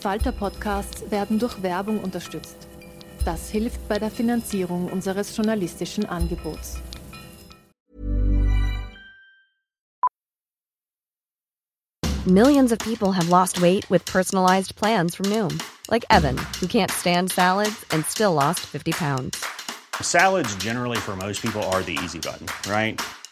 Falter-Podcasts werden durch Werbung unterstützt. Das hilft bei der Finanzierung unseres journalistischen Angebots. Millions of people have lost weight with personalized plans from Noom, like Evan, who can't stand salads and still lost 50 pounds. Salads generally for most people are the easy button, right?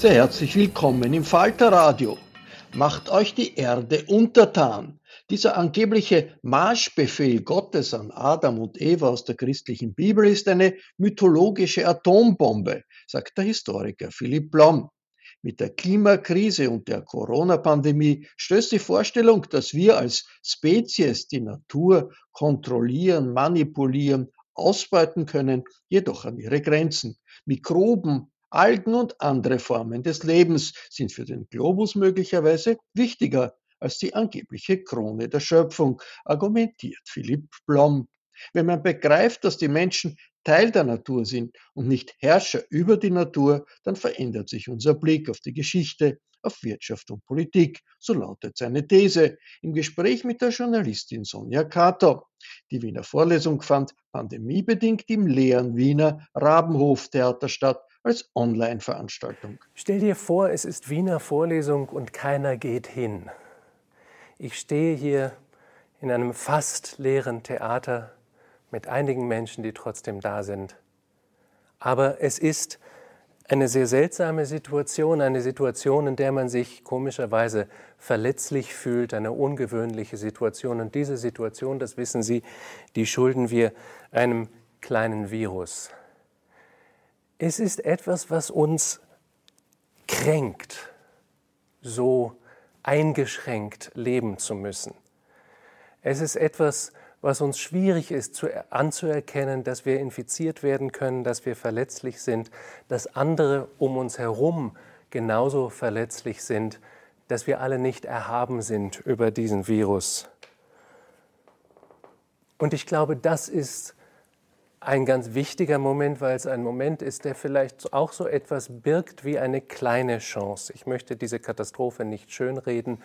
Sehr herzlich willkommen im Falterradio. Macht euch die Erde untertan. Dieser angebliche Marschbefehl Gottes an Adam und Eva aus der christlichen Bibel ist eine mythologische Atombombe, sagt der Historiker Philipp Blom. Mit der Klimakrise und der Corona-Pandemie stößt die Vorstellung, dass wir als Spezies die Natur kontrollieren, manipulieren, ausbeuten können, jedoch an ihre Grenzen. Mikroben, Algen und andere Formen des Lebens sind für den Globus möglicherweise wichtiger als die angebliche Krone der Schöpfung, argumentiert Philipp Blom. Wenn man begreift, dass die Menschen Teil der Natur sind und nicht Herrscher über die Natur, dann verändert sich unser Blick auf die Geschichte, auf Wirtschaft und Politik. So lautet seine These im Gespräch mit der Journalistin Sonja Kato. Die Wiener Vorlesung fand pandemiebedingt im leeren Wiener Rabenhof-Theater statt als Online-Veranstaltung. Stell dir vor, es ist Wiener Vorlesung und keiner geht hin. Ich stehe hier in einem fast leeren Theater mit einigen Menschen, die trotzdem da sind. Aber es ist eine sehr seltsame Situation, eine Situation, in der man sich komischerweise verletzlich fühlt, eine ungewöhnliche Situation. Und diese Situation, das wissen Sie, die schulden wir einem kleinen Virus. Es ist etwas, was uns kränkt, so eingeschränkt leben zu müssen. Es ist etwas, was uns schwierig ist zu, anzuerkennen, dass wir infiziert werden können, dass wir verletzlich sind, dass andere um uns herum genauso verletzlich sind, dass wir alle nicht erhaben sind über diesen Virus. Und ich glaube, das ist ein ganz wichtiger Moment, weil es ein Moment ist, der vielleicht auch so etwas birgt wie eine kleine Chance. Ich möchte diese Katastrophe nicht schönreden,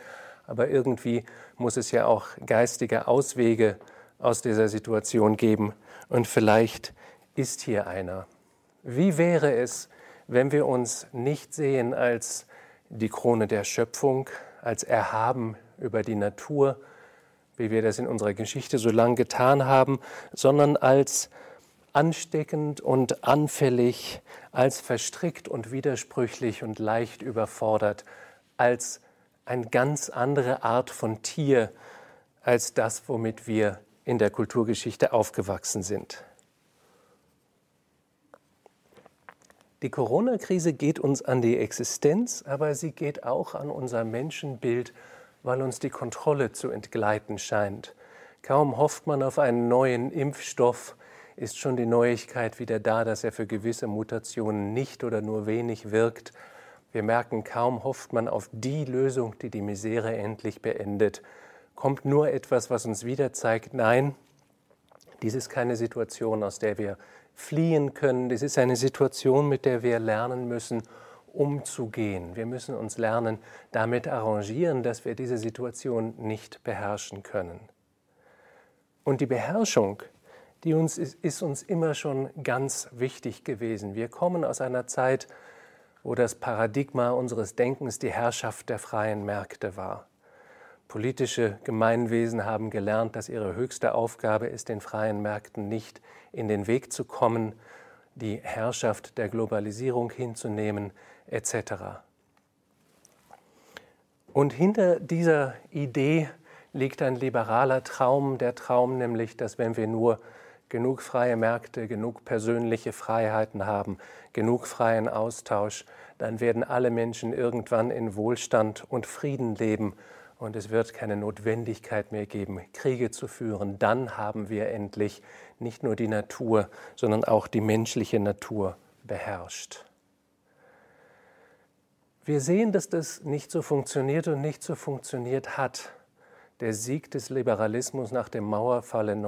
aber irgendwie muss es ja auch geistige Auswege aus dieser Situation geben. Und vielleicht ist hier einer. Wie wäre es, wenn wir uns nicht sehen als die Krone der Schöpfung, als erhaben über die Natur, wie wir das in unserer Geschichte so lang getan haben, sondern als ansteckend und anfällig, als verstrickt und widersprüchlich und leicht überfordert, als eine ganz andere Art von Tier als das, womit wir in der Kulturgeschichte aufgewachsen sind. Die Corona-Krise geht uns an die Existenz, aber sie geht auch an unser Menschenbild, weil uns die Kontrolle zu entgleiten scheint. Kaum hofft man auf einen neuen Impfstoff, ist schon die Neuigkeit wieder da, dass er für gewisse Mutationen nicht oder nur wenig wirkt. Wir merken, kaum hofft man auf die Lösung, die die Misere endlich beendet, kommt nur etwas, was uns wieder zeigt, nein, dies ist keine Situation, aus der wir fliehen können. Dies ist eine Situation, mit der wir lernen müssen, umzugehen. Wir müssen uns lernen, damit arrangieren, dass wir diese Situation nicht beherrschen können. Und die Beherrschung, die uns ist, uns immer schon ganz wichtig gewesen. Wir kommen aus einer Zeit, wo das Paradigma unseres Denkens die Herrschaft der freien Märkte war. Politische Gemeinwesen haben gelernt, dass ihre höchste Aufgabe ist, den freien Märkten nicht in den Weg zu kommen, die Herrschaft der Globalisierung hinzunehmen, etc. Und hinter dieser Idee liegt ein liberaler Traum, der Traum nämlich, dass wenn wir nur genug freie Märkte, genug persönliche Freiheiten haben, genug freien Austausch, dann werden alle Menschen irgendwann in Wohlstand und Frieden leben und es wird keine Notwendigkeit mehr geben, Kriege zu führen. Dann haben wir endlich nicht nur die Natur, sondern auch die menschliche Natur beherrscht. Wir sehen, dass das nicht so funktioniert und nicht so funktioniert hat. Der Sieg des Liberalismus nach dem Mauerfall in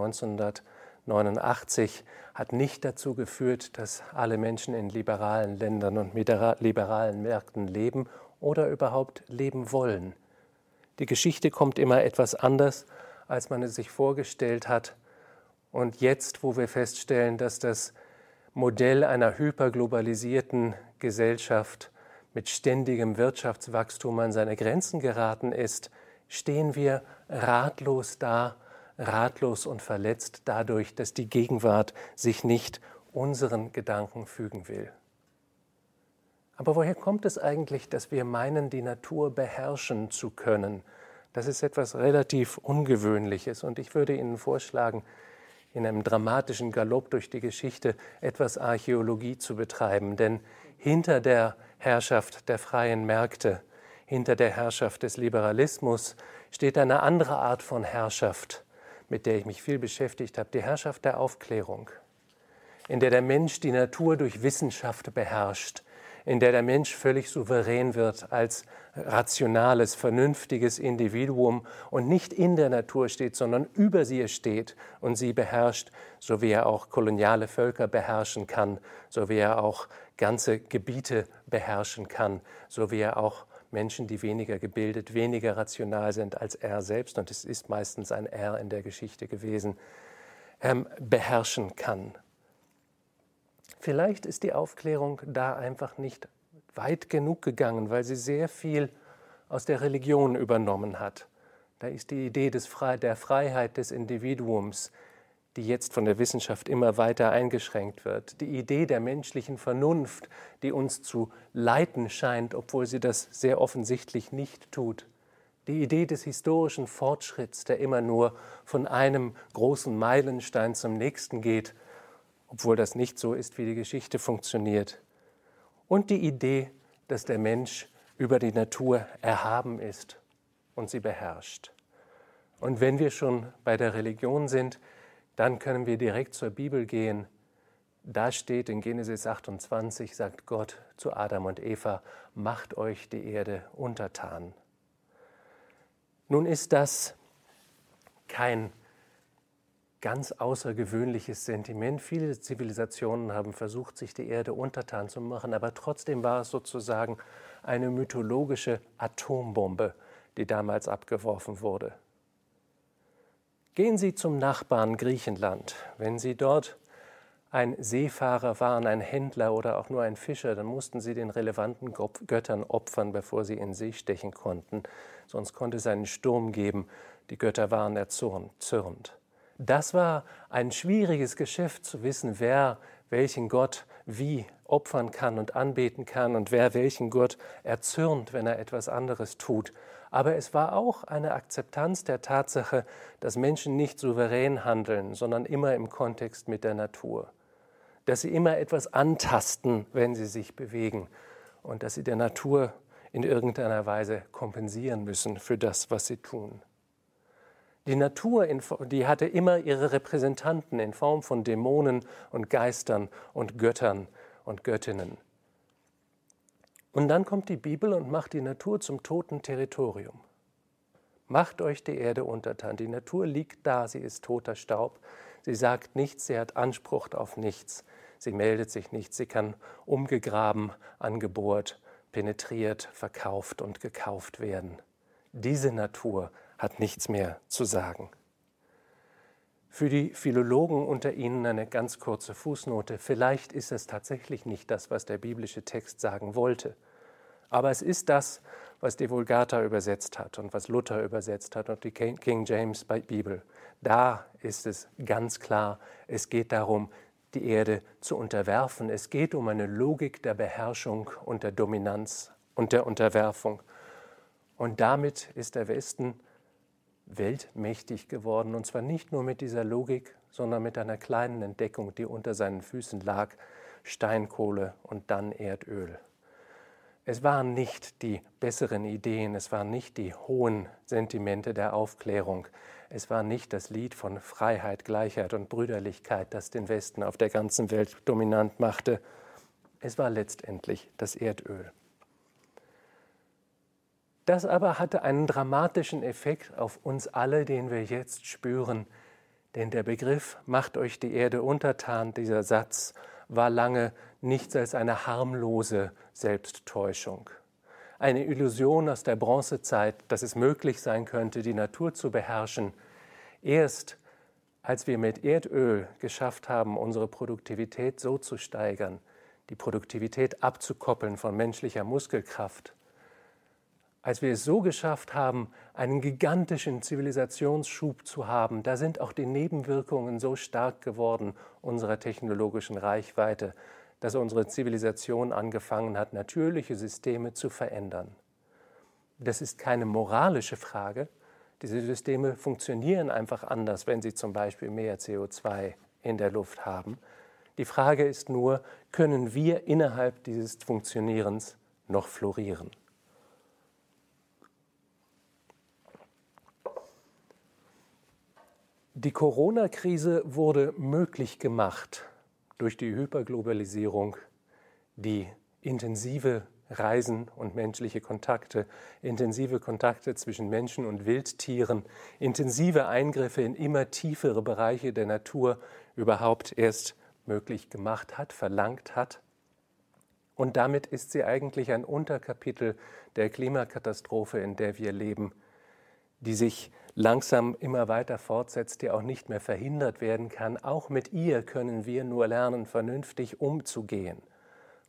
1989 hat nicht dazu geführt, dass alle Menschen in liberalen Ländern und mit liberalen Märkten leben oder überhaupt leben wollen. Die Geschichte kommt immer etwas anders, als man es sich vorgestellt hat. Und jetzt, wo wir feststellen, dass das Modell einer hyperglobalisierten Gesellschaft mit ständigem Wirtschaftswachstum an seine Grenzen geraten ist, stehen wir ratlos da, ratlos und verletzt dadurch, dass die Gegenwart sich nicht unseren Gedanken fügen will. Aber woher kommt es eigentlich, dass wir meinen, die Natur beherrschen zu können? Das ist etwas relativ Ungewöhnliches und ich würde Ihnen vorschlagen, in einem dramatischen Galopp durch die Geschichte etwas Archäologie zu betreiben, denn hinter der Herrschaft der freien Märkte, hinter der Herrschaft des Liberalismus steht eine andere Art von Herrschaft, mit der ich mich viel beschäftigt habe, die Herrschaft der Aufklärung, in der der Mensch die Natur durch Wissenschaft beherrscht, in der der Mensch völlig souverän wird als rationales, vernünftiges Individuum und nicht in der Natur steht, sondern über sie steht und sie beherrscht, so wie er auch koloniale Völker beherrschen kann, so wie er auch ganze Gebiete beherrschen kann, so wie er auch Menschen, die weniger gebildet, weniger rational sind als er selbst, und es ist meistens ein Er in der Geschichte gewesen, ähm, beherrschen kann. Vielleicht ist die Aufklärung da einfach nicht weit genug gegangen, weil sie sehr viel aus der Religion übernommen hat. Da ist die Idee des Fre der Freiheit des Individuums, die jetzt von der Wissenschaft immer weiter eingeschränkt wird. Die Idee der menschlichen Vernunft, die uns zu leiten scheint, obwohl sie das sehr offensichtlich nicht tut. Die Idee des historischen Fortschritts, der immer nur von einem großen Meilenstein zum nächsten geht obwohl das nicht so ist, wie die Geschichte funktioniert. Und die Idee, dass der Mensch über die Natur erhaben ist und sie beherrscht. Und wenn wir schon bei der Religion sind, dann können wir direkt zur Bibel gehen. Da steht in Genesis 28, sagt Gott zu Adam und Eva, macht euch die Erde untertan. Nun ist das kein ganz außergewöhnliches Sentiment. Viele Zivilisationen haben versucht, sich die Erde untertan zu machen, aber trotzdem war es sozusagen eine mythologische Atombombe, die damals abgeworfen wurde. Gehen Sie zum Nachbarn Griechenland. Wenn Sie dort ein Seefahrer waren, ein Händler oder auch nur ein Fischer, dann mussten sie den relevanten Göttern opfern, bevor sie in See stechen konnten. Sonst konnte es einen Sturm geben. Die Götter waren erzürnt. Das war ein schwieriges Geschäft zu wissen, wer welchen Gott wie opfern kann und anbeten kann und wer welchen Gott erzürnt, wenn er etwas anderes tut. Aber es war auch eine Akzeptanz der Tatsache, dass Menschen nicht souverän handeln, sondern immer im Kontext mit der Natur. Dass sie immer etwas antasten, wenn sie sich bewegen und dass sie der Natur in irgendeiner Weise kompensieren müssen für das, was sie tun. Die Natur, die hatte immer ihre Repräsentanten in Form von Dämonen und Geistern und Göttern und Göttinnen. Und dann kommt die Bibel und macht die Natur zum toten Territorium. Macht euch die Erde untertan. Die Natur liegt da, sie ist toter Staub. Sie sagt nichts, sie hat Anspruch auf nichts. Sie meldet sich nicht, sie kann umgegraben, angebohrt, penetriert, verkauft und gekauft werden. Diese Natur hat nichts mehr zu sagen. Für die Philologen unter Ihnen eine ganz kurze Fußnote. Vielleicht ist es tatsächlich nicht das, was der biblische Text sagen wollte. Aber es ist das, was die Vulgata übersetzt hat und was Luther übersetzt hat und die King James Bibel. Da ist es ganz klar, es geht darum, die Erde zu unterwerfen. Es geht um eine Logik der Beherrschung und der Dominanz und der Unterwerfung. Und damit ist der Westen weltmächtig geworden, und zwar nicht nur mit dieser Logik, sondern mit einer kleinen Entdeckung, die unter seinen Füßen lag, Steinkohle und dann Erdöl. Es waren nicht die besseren Ideen, es waren nicht die hohen Sentimente der Aufklärung, es war nicht das Lied von Freiheit, Gleichheit und Brüderlichkeit, das den Westen auf der ganzen Welt dominant machte, es war letztendlich das Erdöl. Das aber hatte einen dramatischen Effekt auf uns alle, den wir jetzt spüren. Denn der Begriff macht euch die Erde untertan, dieser Satz, war lange nichts als eine harmlose Selbsttäuschung. Eine Illusion aus der Bronzezeit, dass es möglich sein könnte, die Natur zu beherrschen. Erst als wir mit Erdöl geschafft haben, unsere Produktivität so zu steigern, die Produktivität abzukoppeln von menschlicher Muskelkraft, als wir es so geschafft haben, einen gigantischen Zivilisationsschub zu haben, da sind auch die Nebenwirkungen so stark geworden unserer technologischen Reichweite, dass unsere Zivilisation angefangen hat, natürliche Systeme zu verändern. Das ist keine moralische Frage. Diese Systeme funktionieren einfach anders, wenn sie zum Beispiel mehr CO2 in der Luft haben. Die Frage ist nur, können wir innerhalb dieses Funktionierens noch florieren? Die Corona-Krise wurde möglich gemacht durch die Hyperglobalisierung, die intensive Reisen und menschliche Kontakte, intensive Kontakte zwischen Menschen und Wildtieren, intensive Eingriffe in immer tiefere Bereiche der Natur überhaupt erst möglich gemacht hat, verlangt hat. Und damit ist sie eigentlich ein Unterkapitel der Klimakatastrophe, in der wir leben, die sich langsam immer weiter fortsetzt, die auch nicht mehr verhindert werden kann. Auch mit ihr können wir nur lernen, vernünftig umzugehen,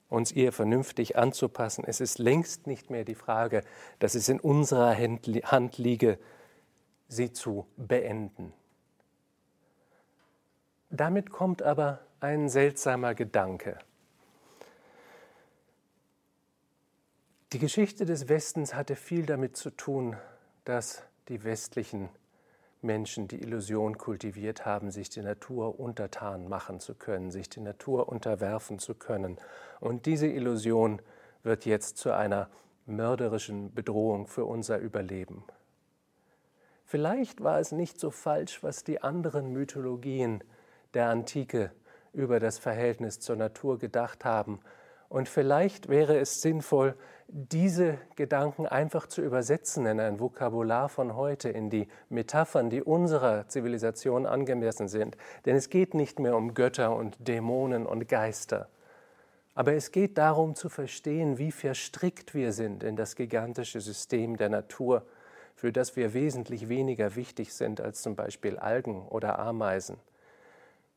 uns ihr vernünftig anzupassen. Es ist längst nicht mehr die Frage, dass es in unserer Hand liege, sie zu beenden. Damit kommt aber ein seltsamer Gedanke. Die Geschichte des Westens hatte viel damit zu tun, dass die westlichen Menschen die Illusion kultiviert haben, sich die Natur untertan machen zu können, sich die Natur unterwerfen zu können. Und diese Illusion wird jetzt zu einer mörderischen Bedrohung für unser Überleben. Vielleicht war es nicht so falsch, was die anderen Mythologien der Antike über das Verhältnis zur Natur gedacht haben, und vielleicht wäre es sinnvoll, diese Gedanken einfach zu übersetzen in ein Vokabular von heute, in die Metaphern, die unserer Zivilisation angemessen sind. Denn es geht nicht mehr um Götter und Dämonen und Geister. Aber es geht darum zu verstehen, wie verstrickt wir sind in das gigantische System der Natur, für das wir wesentlich weniger wichtig sind als zum Beispiel Algen oder Ameisen.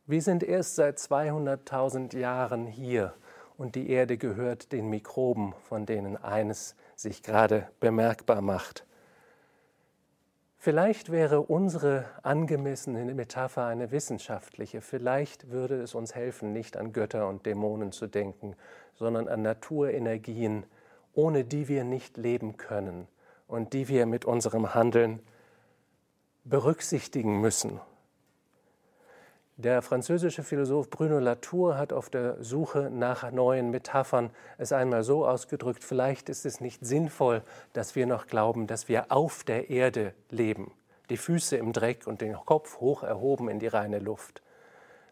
Wir sind erst seit 200.000 Jahren hier und die Erde gehört den Mikroben, von denen eines sich gerade bemerkbar macht. Vielleicht wäre unsere angemessene Metapher eine wissenschaftliche. Vielleicht würde es uns helfen, nicht an Götter und Dämonen zu denken, sondern an Naturenergien, ohne die wir nicht leben können und die wir mit unserem Handeln berücksichtigen müssen der französische Philosoph Bruno Latour hat auf der Suche nach neuen Metaphern es einmal so ausgedrückt, vielleicht ist es nicht sinnvoll, dass wir noch glauben, dass wir auf der Erde leben, die Füße im Dreck und den Kopf hoch erhoben in die reine Luft,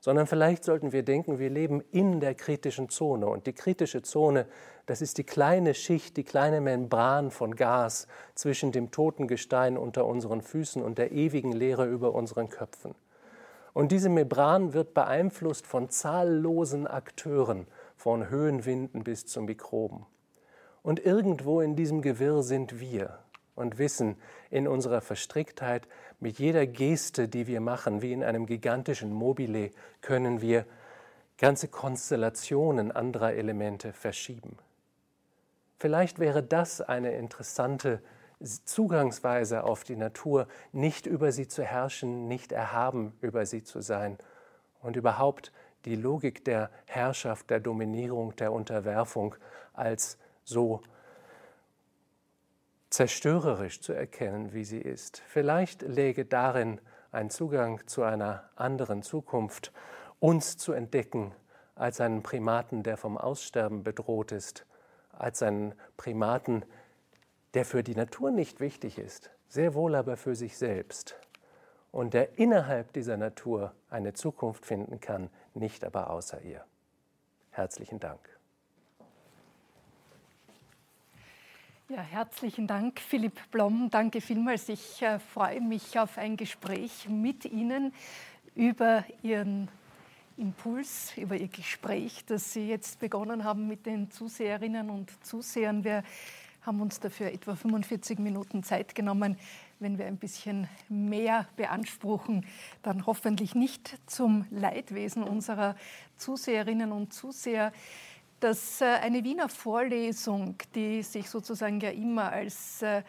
sondern vielleicht sollten wir denken, wir leben in der kritischen Zone. Und die kritische Zone, das ist die kleine Schicht, die kleine Membran von Gas zwischen dem toten Gestein unter unseren Füßen und der ewigen Leere über unseren Köpfen. Und diese Membran wird beeinflusst von zahllosen Akteuren, von Höhenwinden bis zu Mikroben. Und irgendwo in diesem Gewirr sind wir und wissen in unserer Verstricktheit, mit jeder Geste, die wir machen, wie in einem gigantischen Mobile, können wir ganze Konstellationen anderer Elemente verschieben. Vielleicht wäre das eine interessante Zugangsweise auf die Natur, nicht über sie zu herrschen, nicht erhaben über sie zu sein und überhaupt die Logik der Herrschaft, der Dominierung, der Unterwerfung als so zerstörerisch zu erkennen, wie sie ist. Vielleicht läge darin ein Zugang zu einer anderen Zukunft, uns zu entdecken als einen Primaten, der vom Aussterben bedroht ist, als einen Primaten, der für die Natur nicht wichtig ist, sehr wohl aber für sich selbst und der innerhalb dieser Natur eine Zukunft finden kann, nicht aber außer ihr. Herzlichen Dank. Ja, herzlichen Dank, Philipp Blom. Danke vielmals. Ich äh, freue mich auf ein Gespräch mit Ihnen über Ihren Impuls, über Ihr Gespräch, das Sie jetzt begonnen haben mit den Zuseherinnen und Zusehern. Wir haben uns dafür etwa 45 Minuten Zeit genommen. Wenn wir ein bisschen mehr beanspruchen, dann hoffentlich nicht zum Leidwesen unserer Zuseherinnen und Zuseher dass äh, eine Wiener Vorlesung, die sich sozusagen ja immer als äh,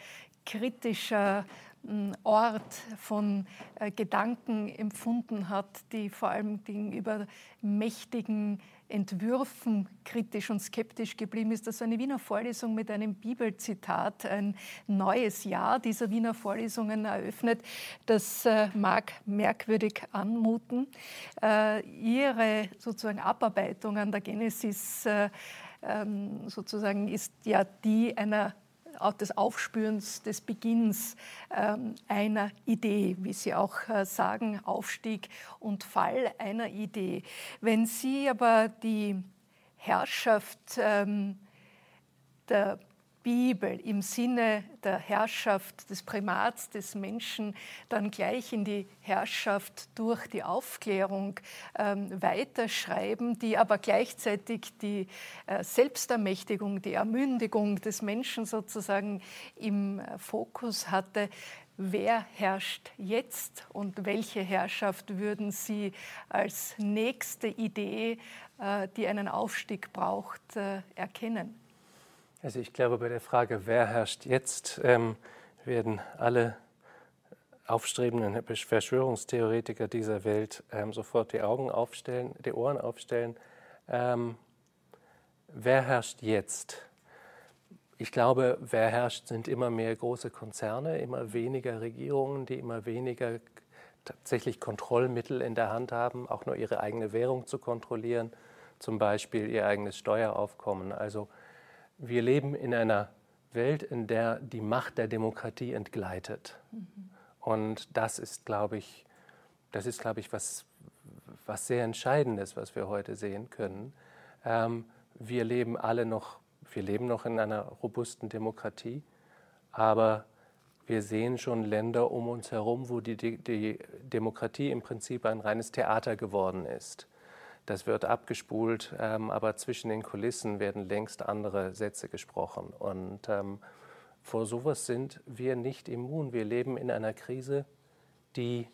kritischer hm, Ort von äh, Gedanken empfunden hat, die vor allem gegenüber mächtigen Entwürfen kritisch und skeptisch geblieben ist. Das war eine Wiener Vorlesung mit einem Bibelzitat, ein neues Jahr dieser Wiener Vorlesungen eröffnet. Das äh, mag merkwürdig anmuten. Äh, ihre sozusagen Abarbeitung an der Genesis äh, ähm, sozusagen ist ja die einer des Aufspürens, des Beginns ähm, einer Idee, wie Sie auch äh, sagen, Aufstieg und Fall einer Idee. Wenn Sie aber die Herrschaft ähm, der Bibel im Sinne der Herrschaft des Primats des Menschen dann gleich in die Herrschaft durch die Aufklärung ähm, weiterschreiben, die aber gleichzeitig die äh, Selbstermächtigung, die Ermündigung des Menschen sozusagen im äh, Fokus hatte. Wer herrscht jetzt und welche Herrschaft würden Sie als nächste Idee, äh, die einen Aufstieg braucht, äh, erkennen? Also ich glaube, bei der Frage, wer herrscht jetzt, ähm, werden alle aufstrebenden Verschwörungstheoretiker dieser Welt ähm, sofort die Augen aufstellen, die Ohren aufstellen. Ähm, wer herrscht jetzt? Ich glaube, wer herrscht, sind immer mehr große Konzerne, immer weniger Regierungen, die immer weniger tatsächlich Kontrollmittel in der Hand haben, auch nur ihre eigene Währung zu kontrollieren, zum Beispiel ihr eigenes Steueraufkommen. Also wir leben in einer Welt, in der die Macht der Demokratie entgleitet. Mhm. Und das ist, glaube ich, das ist, glaube ich, was, was sehr Entscheidendes, was wir heute sehen können. Ähm, wir leben alle noch, wir leben noch in einer robusten Demokratie, aber wir sehen schon Länder um uns herum, wo die, die Demokratie im Prinzip ein reines Theater geworden ist. Das wird abgespult, ähm, aber zwischen den Kulissen werden längst andere Sätze gesprochen. Und ähm, vor sowas sind wir nicht immun. Wir leben in einer Krise, die,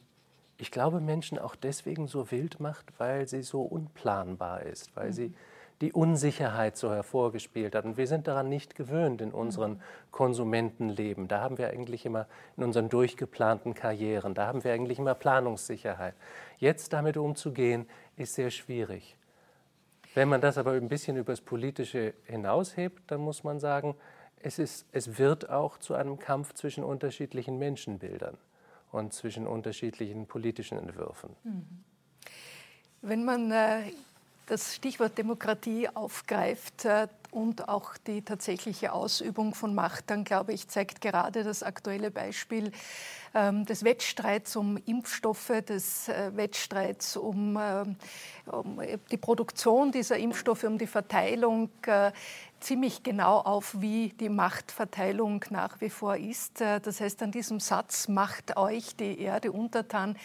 ich glaube, Menschen auch deswegen so wild macht, weil sie so unplanbar ist, weil mhm. sie die Unsicherheit so hervorgespielt hat. Und wir sind daran nicht gewöhnt in unseren Konsumentenleben. Da haben wir eigentlich immer in unseren durchgeplanten Karrieren, da haben wir eigentlich immer Planungssicherheit. Jetzt damit umzugehen, ist sehr schwierig. Wenn man das aber ein bisschen übers Politische hinaushebt, dann muss man sagen, es, ist, es wird auch zu einem Kampf zwischen unterschiedlichen Menschenbildern und zwischen unterschiedlichen politischen Entwürfen. Mhm. Wenn man äh, das Stichwort Demokratie aufgreift und auch die tatsächliche Ausübung von Macht, dann glaube ich, zeigt gerade das aktuelle Beispiel ähm, des Wettstreits um Impfstoffe, des äh, Wettstreits um, ähm, um, die Produktion dieser Impfstoffe, um die Verteilung äh, ziemlich genau auf, wie die Machtverteilung nach wie vor ist. Äh, das heißt, an diesem Satz macht euch die Erde untertan,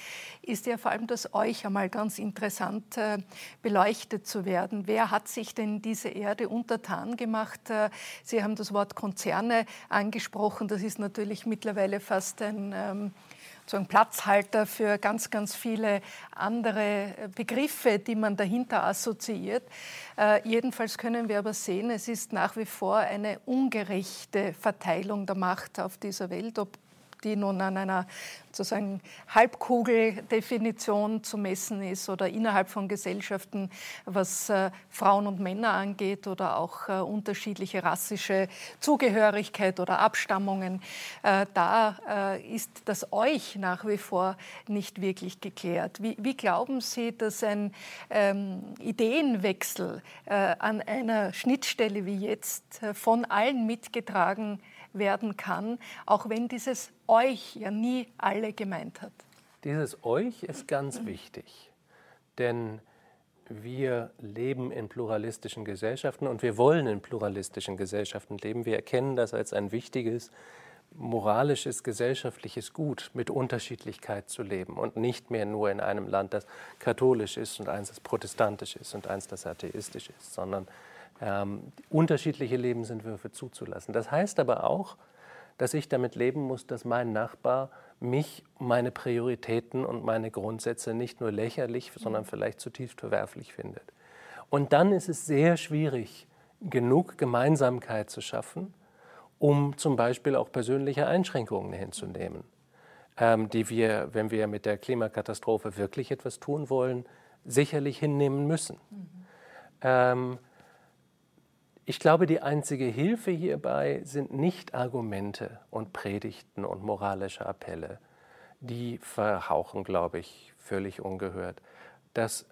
ist ja vor allem das euch einmal ganz interessant beleuchtet zu werden. Wer hat sich denn diese Erde untertan gemacht? Sie haben das Wort Konzerne angesprochen. Das ist natürlich mittlerweile fast ein so ein Platzhalter für ganz, ganz viele andere Begriffe, die man dahinter assoziiert. Äh, jedenfalls können wir aber sehen, es ist nach wie vor eine ungerechte Verteilung der Macht auf dieser Welt, ob die nun an einer sozusagen Halbkugeldefinition zu messen ist oder innerhalb von Gesellschaften, was äh, Frauen und Männer angeht oder auch äh, unterschiedliche rassische Zugehörigkeit oder Abstammungen. Äh, da äh, ist das Euch nach wie vor nicht wirklich geklärt. Wie, wie glauben Sie, dass ein ähm, Ideenwechsel äh, an einer Schnittstelle wie jetzt äh, von allen mitgetragen werden kann, auch wenn dieses euch ja nie alle gemeint hat. Dieses euch ist ganz wichtig, denn wir leben in pluralistischen Gesellschaften und wir wollen in pluralistischen Gesellschaften leben. Wir erkennen das als ein wichtiges moralisches, gesellschaftliches Gut, mit Unterschiedlichkeit zu leben und nicht mehr nur in einem Land, das katholisch ist und eins, das protestantisch ist und eins, das atheistisch ist, sondern ähm, unterschiedliche Lebensentwürfe zuzulassen. Das heißt aber auch, dass ich damit leben muss, dass mein Nachbar mich, meine Prioritäten und meine Grundsätze nicht nur lächerlich, sondern vielleicht zutiefst verwerflich findet. Und dann ist es sehr schwierig, genug Gemeinsamkeit zu schaffen, um zum Beispiel auch persönliche Einschränkungen hinzunehmen, ähm, die wir, wenn wir mit der Klimakatastrophe wirklich etwas tun wollen, sicherlich hinnehmen müssen. Mhm. Ich glaube, die einzige Hilfe hierbei sind nicht Argumente und Predigten und moralische Appelle. Die verhauchen, glaube ich, völlig ungehört. Das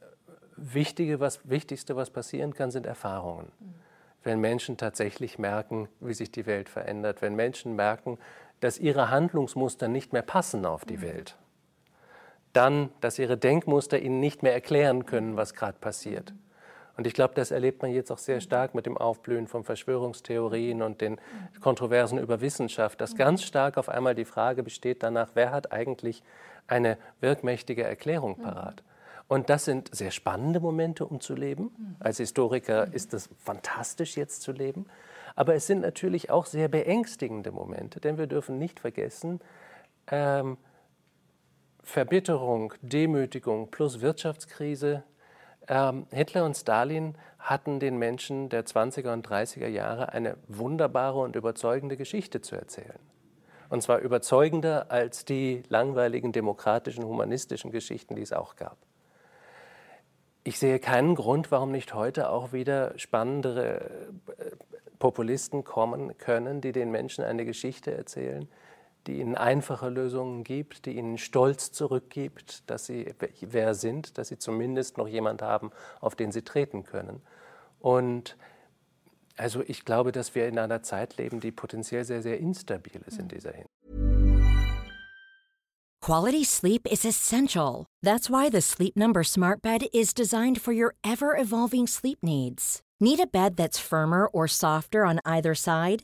Wichtige, was, Wichtigste, was passieren kann, sind Erfahrungen. Wenn Menschen tatsächlich merken, wie sich die Welt verändert, wenn Menschen merken, dass ihre Handlungsmuster nicht mehr passen auf die Welt, dann, dass ihre Denkmuster ihnen nicht mehr erklären können, was gerade passiert und ich glaube, das erlebt man jetzt auch sehr stark mit dem Aufblühen von Verschwörungstheorien und den Kontroversen über Wissenschaft, dass ganz stark auf einmal die Frage besteht danach, wer hat eigentlich eine wirkmächtige Erklärung parat. Und das sind sehr spannende Momente, um zu leben. Als Historiker ist es fantastisch, jetzt zu leben. Aber es sind natürlich auch sehr beängstigende Momente, denn wir dürfen nicht vergessen, ähm, Verbitterung, Demütigung plus Wirtschaftskrise ähm, Hitler und Stalin hatten den Menschen der 20er und 30er Jahre eine wunderbare und überzeugende Geschichte zu erzählen. Und zwar überzeugender als die langweiligen demokratischen, humanistischen Geschichten, die es auch gab. Ich sehe keinen Grund, warum nicht heute auch wieder spannendere äh, Populisten kommen können, die den Menschen eine Geschichte erzählen, die ihnen einfache Lösungen gibt, die ihnen Stolz zurückgibt, dass sie wer sind, dass sie zumindest noch jemand haben, auf den sie treten können. Und also ich glaube, dass wir in einer Zeit leben, die potenziell sehr, sehr instabil ist in mhm. dieser Hinsicht. Quality sleep is essential. That's why the Sleep Number Smart Bed is designed for your ever-evolving sleep needs. Need a bed that's firmer or softer on either side?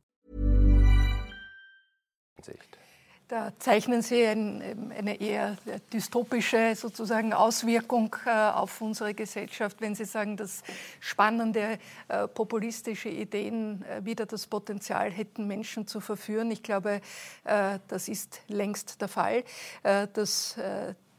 Sicht. Da zeichnen Sie ein, eine eher dystopische sozusagen Auswirkung äh, auf unsere Gesellschaft, wenn Sie sagen, dass spannende äh, populistische Ideen äh, wieder das Potenzial hätten, Menschen zu verführen. Ich glaube, das ist längst der Fall. Das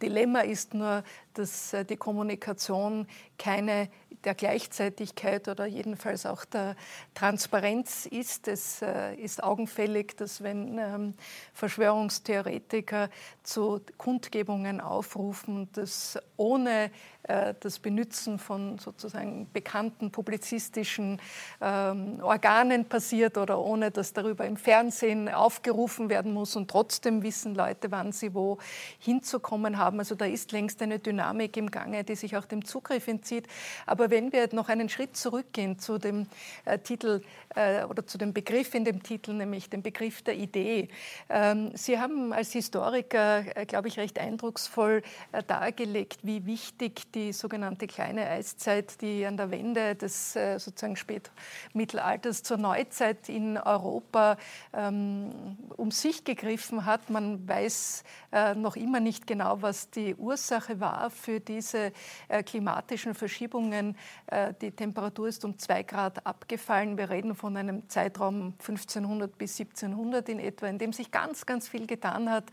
Dilemma ist nur, dass die Kommunikation keine der Gleichzeitigkeit oder jedenfalls auch der Transparenz ist. Es äh, ist augenfällig, dass wenn ähm, Verschwörungstheoretiker zu Kundgebungen aufrufen, dass ohne das Benutzen von sozusagen bekannten publizistischen ähm, Organen passiert oder ohne dass darüber im Fernsehen aufgerufen werden muss und trotzdem wissen Leute, wann sie wo hinzukommen haben. Also da ist längst eine Dynamik im Gange, die sich auch dem Zugriff entzieht. Aber wenn wir noch einen Schritt zurückgehen zu dem äh, Titel äh, oder zu dem Begriff in dem Titel, nämlich dem Begriff der Idee. Ähm, Sie haben als Historiker, äh, glaube ich, recht eindrucksvoll äh, dargelegt, wie wichtig die sogenannte kleine Eiszeit, die an der Wende des äh, sozusagen Spätmittelalters zur Neuzeit in Europa ähm, um sich gegriffen hat. Man weiß äh, noch immer nicht genau, was die Ursache war für diese äh, klimatischen Verschiebungen. Äh, die Temperatur ist um zwei Grad abgefallen. Wir reden von einem Zeitraum 1500 bis 1700 in etwa, in dem sich ganz, ganz viel getan hat,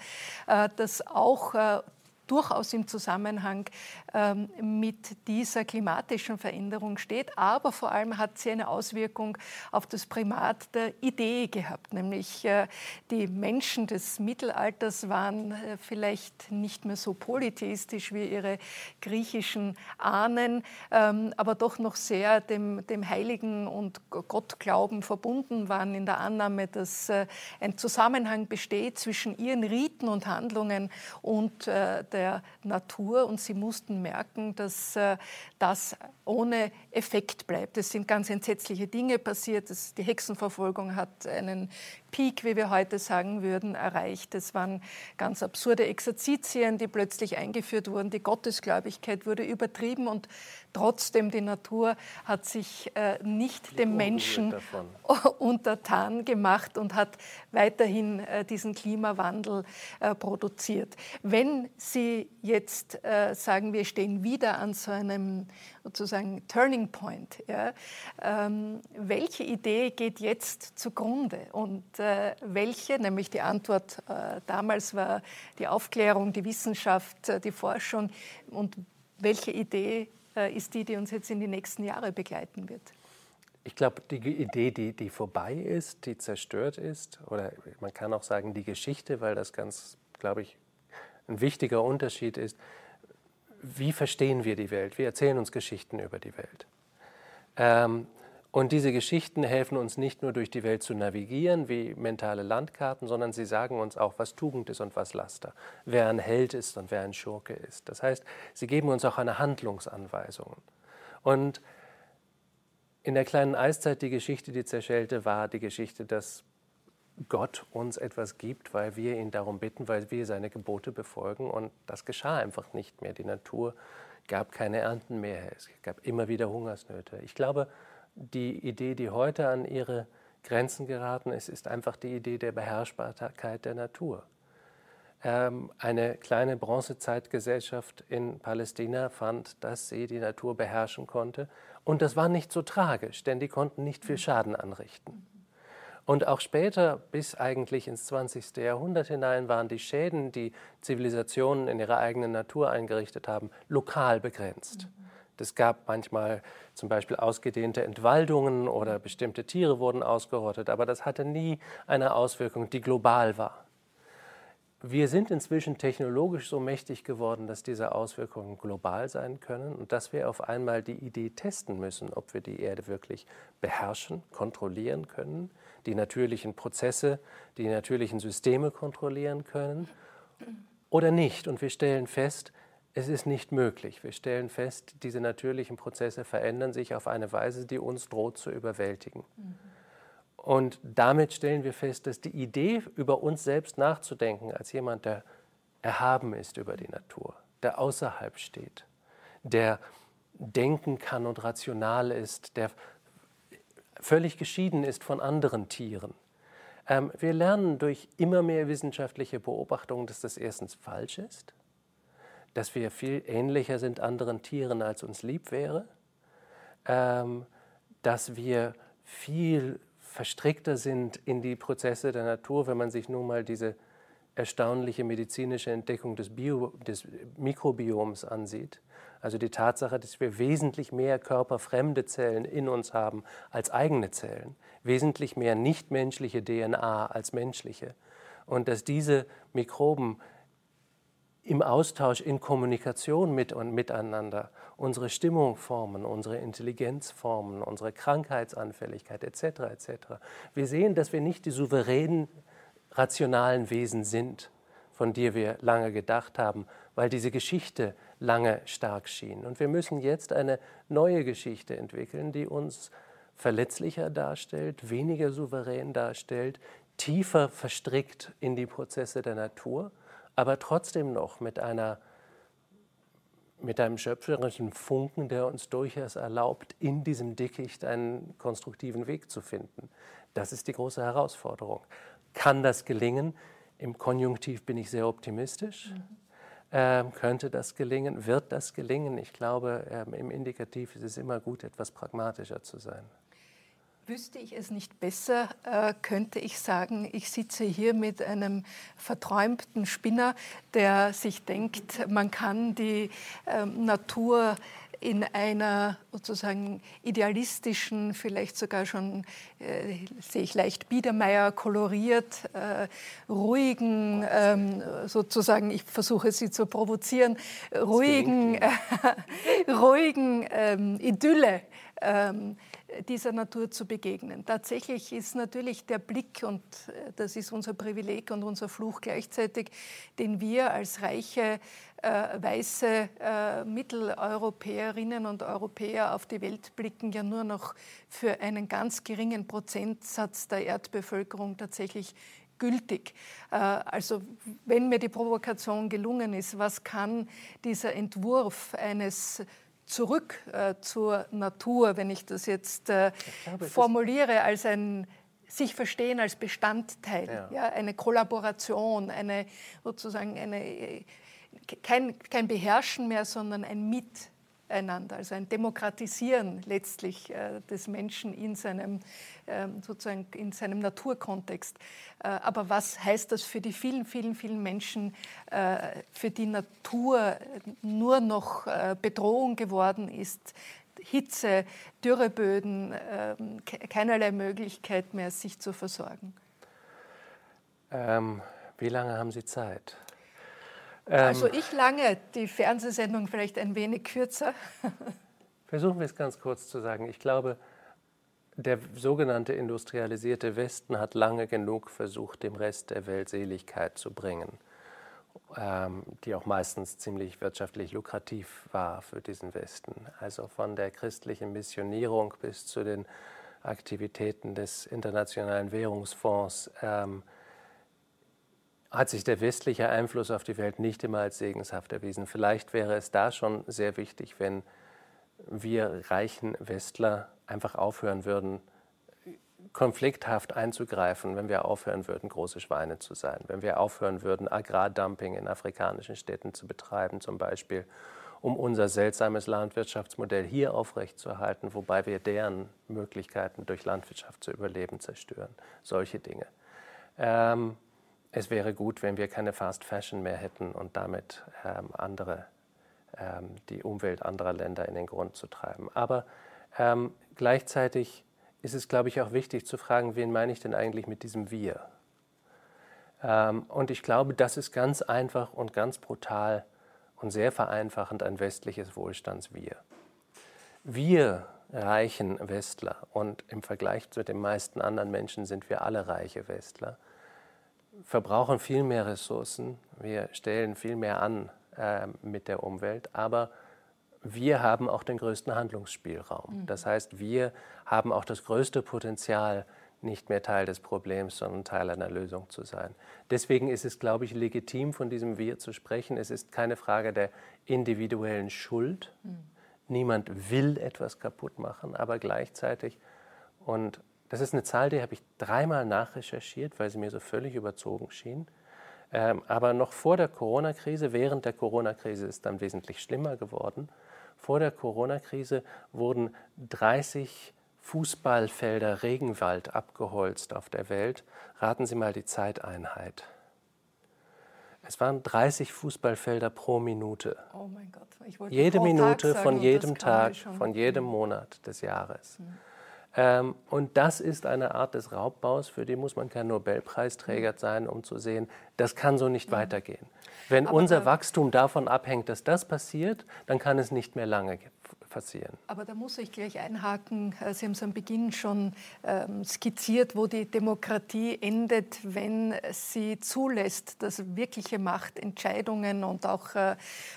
äh, das auch durchaus im Zusammenhang ähm, mit dieser klimatischen Veränderung steht. Aber vor allem hat sie eine Auswirkung auf das Primat der Idee gehabt, nämlich äh, die Menschen des Mittelalters waren äh, vielleicht nicht mehr so polytheistisch wie ihre griechischen Ahnen, ähm, aber doch noch sehr dem, dem Heiligen und Gottglauben verbunden waren in der Annahme, dass äh, ein Zusammenhang besteht zwischen ihren Riten und Handlungen und der der Natur und sie mussten merken, dass äh, das ohne Effekt bleibt. Es sind ganz entsetzliche Dinge passiert. die Hexenverfolgung hat einen Peak, wie wir heute sagen würden, erreicht. Es waren ganz absurde Exerzitien, die plötzlich eingeführt wurden. Die Gottesgläubigkeit wurde übertrieben und trotzdem die Natur hat sich äh, nicht die dem Menschen untertan gemacht und hat weiterhin äh, diesen Klimawandel äh, produziert. Wenn Sie jetzt äh, sagen, wir stehen wieder an so einem sozusagen Turning Point, ja, ähm, welche Idee geht jetzt zugrunde und welche, nämlich die Antwort äh, damals war die Aufklärung, die Wissenschaft, äh, die Forschung und welche Idee äh, ist die, die uns jetzt in die nächsten Jahre begleiten wird? Ich glaube, die Idee, die, die vorbei ist, die zerstört ist, oder man kann auch sagen die Geschichte, weil das ganz, glaube ich, ein wichtiger Unterschied ist, wie verstehen wir die Welt? Wir erzählen uns Geschichten über die Welt. Ähm, und diese Geschichten helfen uns nicht nur durch die Welt zu navigieren wie mentale Landkarten, sondern sie sagen uns auch, was Tugend ist und was Laster, wer ein Held ist und wer ein Schurke ist. Das heißt, sie geben uns auch eine Handlungsanweisung. Und in der kleinen Eiszeit, die Geschichte, die zerschellte, war die Geschichte, dass Gott uns etwas gibt, weil wir ihn darum bitten, weil wir seine Gebote befolgen. Und das geschah einfach nicht mehr. Die Natur gab keine Ernten mehr. Es gab immer wieder Hungersnöte. Ich glaube, die Idee, die heute an ihre Grenzen geraten ist, ist einfach die Idee der Beherrschbarkeit der Natur. Ähm, eine kleine Bronzezeitgesellschaft in Palästina fand, dass sie die Natur beherrschen konnte. Und das war nicht so tragisch, denn die konnten nicht viel Schaden anrichten. Und auch später, bis eigentlich ins 20. Jahrhundert hinein, waren die Schäden, die Zivilisationen in ihrer eigenen Natur eingerichtet haben, lokal begrenzt. Es gab manchmal zum Beispiel ausgedehnte Entwaldungen oder bestimmte Tiere wurden ausgerottet, aber das hatte nie eine Auswirkung, die global war. Wir sind inzwischen technologisch so mächtig geworden, dass diese Auswirkungen global sein können und dass wir auf einmal die Idee testen müssen, ob wir die Erde wirklich beherrschen, kontrollieren können, die natürlichen Prozesse, die natürlichen Systeme kontrollieren können oder nicht. Und wir stellen fest, es ist nicht möglich. Wir stellen fest, diese natürlichen Prozesse verändern sich auf eine Weise, die uns droht zu überwältigen. Mhm. Und damit stellen wir fest, dass die Idee, über uns selbst nachzudenken, als jemand, der erhaben ist über die Natur, der außerhalb steht, der denken kann und rational ist, der völlig geschieden ist von anderen Tieren. Ähm, wir lernen durch immer mehr wissenschaftliche Beobachtungen, dass das erstens falsch ist, dass wir viel ähnlicher sind anderen Tieren, als uns lieb wäre, ähm, dass wir viel verstrickter sind in die Prozesse der Natur, wenn man sich nun mal diese erstaunliche medizinische Entdeckung des, Bio, des Mikrobioms ansieht, also die Tatsache, dass wir wesentlich mehr körperfremde Zellen in uns haben als eigene Zellen, wesentlich mehr nichtmenschliche DNA als menschliche. Und dass diese Mikroben im Austausch, in Kommunikation mit und miteinander unsere Stimmung formen, unsere Intelligenz formen, unsere Krankheitsanfälligkeit etc. etc. Wir sehen, dass wir nicht die souveränen, rationalen Wesen sind, von der wir lange gedacht haben, weil diese Geschichte lange stark schien. Und wir müssen jetzt eine neue Geschichte entwickeln, die uns verletzlicher darstellt, weniger souverän darstellt, tiefer verstrickt in die Prozesse der Natur aber trotzdem noch mit, einer, mit einem schöpferischen Funken, der uns durchaus erlaubt, in diesem Dickicht einen konstruktiven Weg zu finden. Das ist die große Herausforderung. Kann das gelingen? Im Konjunktiv bin ich sehr optimistisch. Mhm. Ähm, könnte das gelingen? Wird das gelingen? Ich glaube, ähm, im Indikativ ist es immer gut, etwas pragmatischer zu sein. Wüsste ich es nicht besser, äh, könnte ich sagen, ich sitze hier mit einem verträumten Spinner, der sich denkt, man kann die ähm, Natur in einer sozusagen idealistischen, vielleicht sogar schon, äh, sehe ich leicht Biedermeier koloriert, äh, ruhigen, ähm, sozusagen, ich versuche sie zu provozieren, ruhigen, äh, ruhigen ähm, Idylle ähm, dieser Natur zu begegnen. Tatsächlich ist natürlich der Blick, und äh, das ist unser Privileg und unser Fluch gleichzeitig, den wir als reiche äh, weiße äh, Mitteleuropäerinnen und Europäer auf die Welt blicken, ja nur noch für einen ganz geringen Prozentsatz der Erdbevölkerung tatsächlich gültig. Äh, also wenn mir die Provokation gelungen ist, was kann dieser Entwurf eines zurück äh, zur Natur, wenn ich das jetzt äh, glaube, formuliere, als ein sich verstehen als Bestandteil, ja. ja. eine Kollaboration, eine sozusagen eine, kein, kein Beherrschen mehr, sondern ein Mit einander, also ein Demokratisieren letztlich äh, des Menschen in seinem, äh, sozusagen in seinem Naturkontext. Äh, aber was heißt das für die vielen, vielen, vielen Menschen, äh, für die Natur nur noch Bedrohung geworden ist? Hitze, Dürreböden, ähm, keinerlei Möglichkeit mehr, sich zu versorgen. Ähm, wie lange haben Sie Zeit? Also ähm, ich lange, die Fernsehsendung vielleicht ein wenig kürzer. Versuchen wir es ganz kurz zu sagen. Ich glaube, der sogenannte industrialisierte Westen hat lange genug versucht, dem Rest der Welt Seligkeit zu bringen, ähm, die auch meistens ziemlich wirtschaftlich lukrativ war für diesen Westen. Also von der christlichen Missionierung bis zu den Aktivitäten des Internationalen Währungsfonds. Ähm, hat sich der westliche Einfluss auf die Welt nicht immer als segenshaft erwiesen. Vielleicht wäre es da schon sehr wichtig, wenn wir reichen Westler einfach aufhören würden, konflikthaft einzugreifen, wenn wir aufhören würden, große Schweine zu sein, wenn wir aufhören würden, Agrardumping in afrikanischen Städten zu betreiben, zum Beispiel, um unser seltsames Landwirtschaftsmodell hier aufrechtzuerhalten, wobei wir deren Möglichkeiten durch Landwirtschaft zu überleben zerstören. Solche Dinge. Ähm, es wäre gut, wenn wir keine Fast Fashion mehr hätten und damit ähm, andere, ähm, die Umwelt anderer Länder in den Grund zu treiben. Aber ähm, gleichzeitig ist es, glaube ich, auch wichtig zu fragen, wen meine ich denn eigentlich mit diesem Wir? Ähm, und ich glaube, das ist ganz einfach und ganz brutal und sehr vereinfachend ein westliches Wohlstandswir. Wir reichen Westler und im Vergleich zu den meisten anderen Menschen sind wir alle reiche Westler verbrauchen viel mehr Ressourcen, wir stellen viel mehr an äh, mit der Umwelt, aber wir haben auch den größten Handlungsspielraum. Mhm. Das heißt, wir haben auch das größte Potenzial, nicht mehr Teil des Problems, sondern Teil einer Lösung zu sein. Deswegen ist es, glaube ich, legitim, von diesem Wir zu sprechen. Es ist keine Frage der individuellen Schuld. Mhm. Niemand will etwas kaputt machen, aber gleichzeitig, und das ist eine Zahl, die habe ich dreimal nachrecherchiert, weil sie mir so völlig überzogen schien. Ähm, aber noch vor der Corona-Krise, während der Corona-Krise ist dann wesentlich schlimmer geworden. Vor der Corona-Krise wurden 30 Fußballfelder Regenwald abgeholzt auf der Welt. Raten Sie mal die Zeiteinheit. Es waren 30 Fußballfelder pro Minute. Oh mein Gott, ich wollte Jede Minute Tag von sagen, jedem Tag, von jedem Monat des Jahres. Ähm, und das ist eine Art des Raubbaus, für die muss man kein Nobelpreisträger sein, um zu sehen, das kann so nicht weitergehen. Wenn unser Wachstum davon abhängt, dass das passiert, dann kann es nicht mehr lange ge- passieren. Aber da muss ich gleich einhaken. Äh, Sie haben es am Beginn schon ähm, skizziert, wo die Demokratie endet, wenn sie zulässt, dass wirkliche Macht, Entscheidungen und auch äh,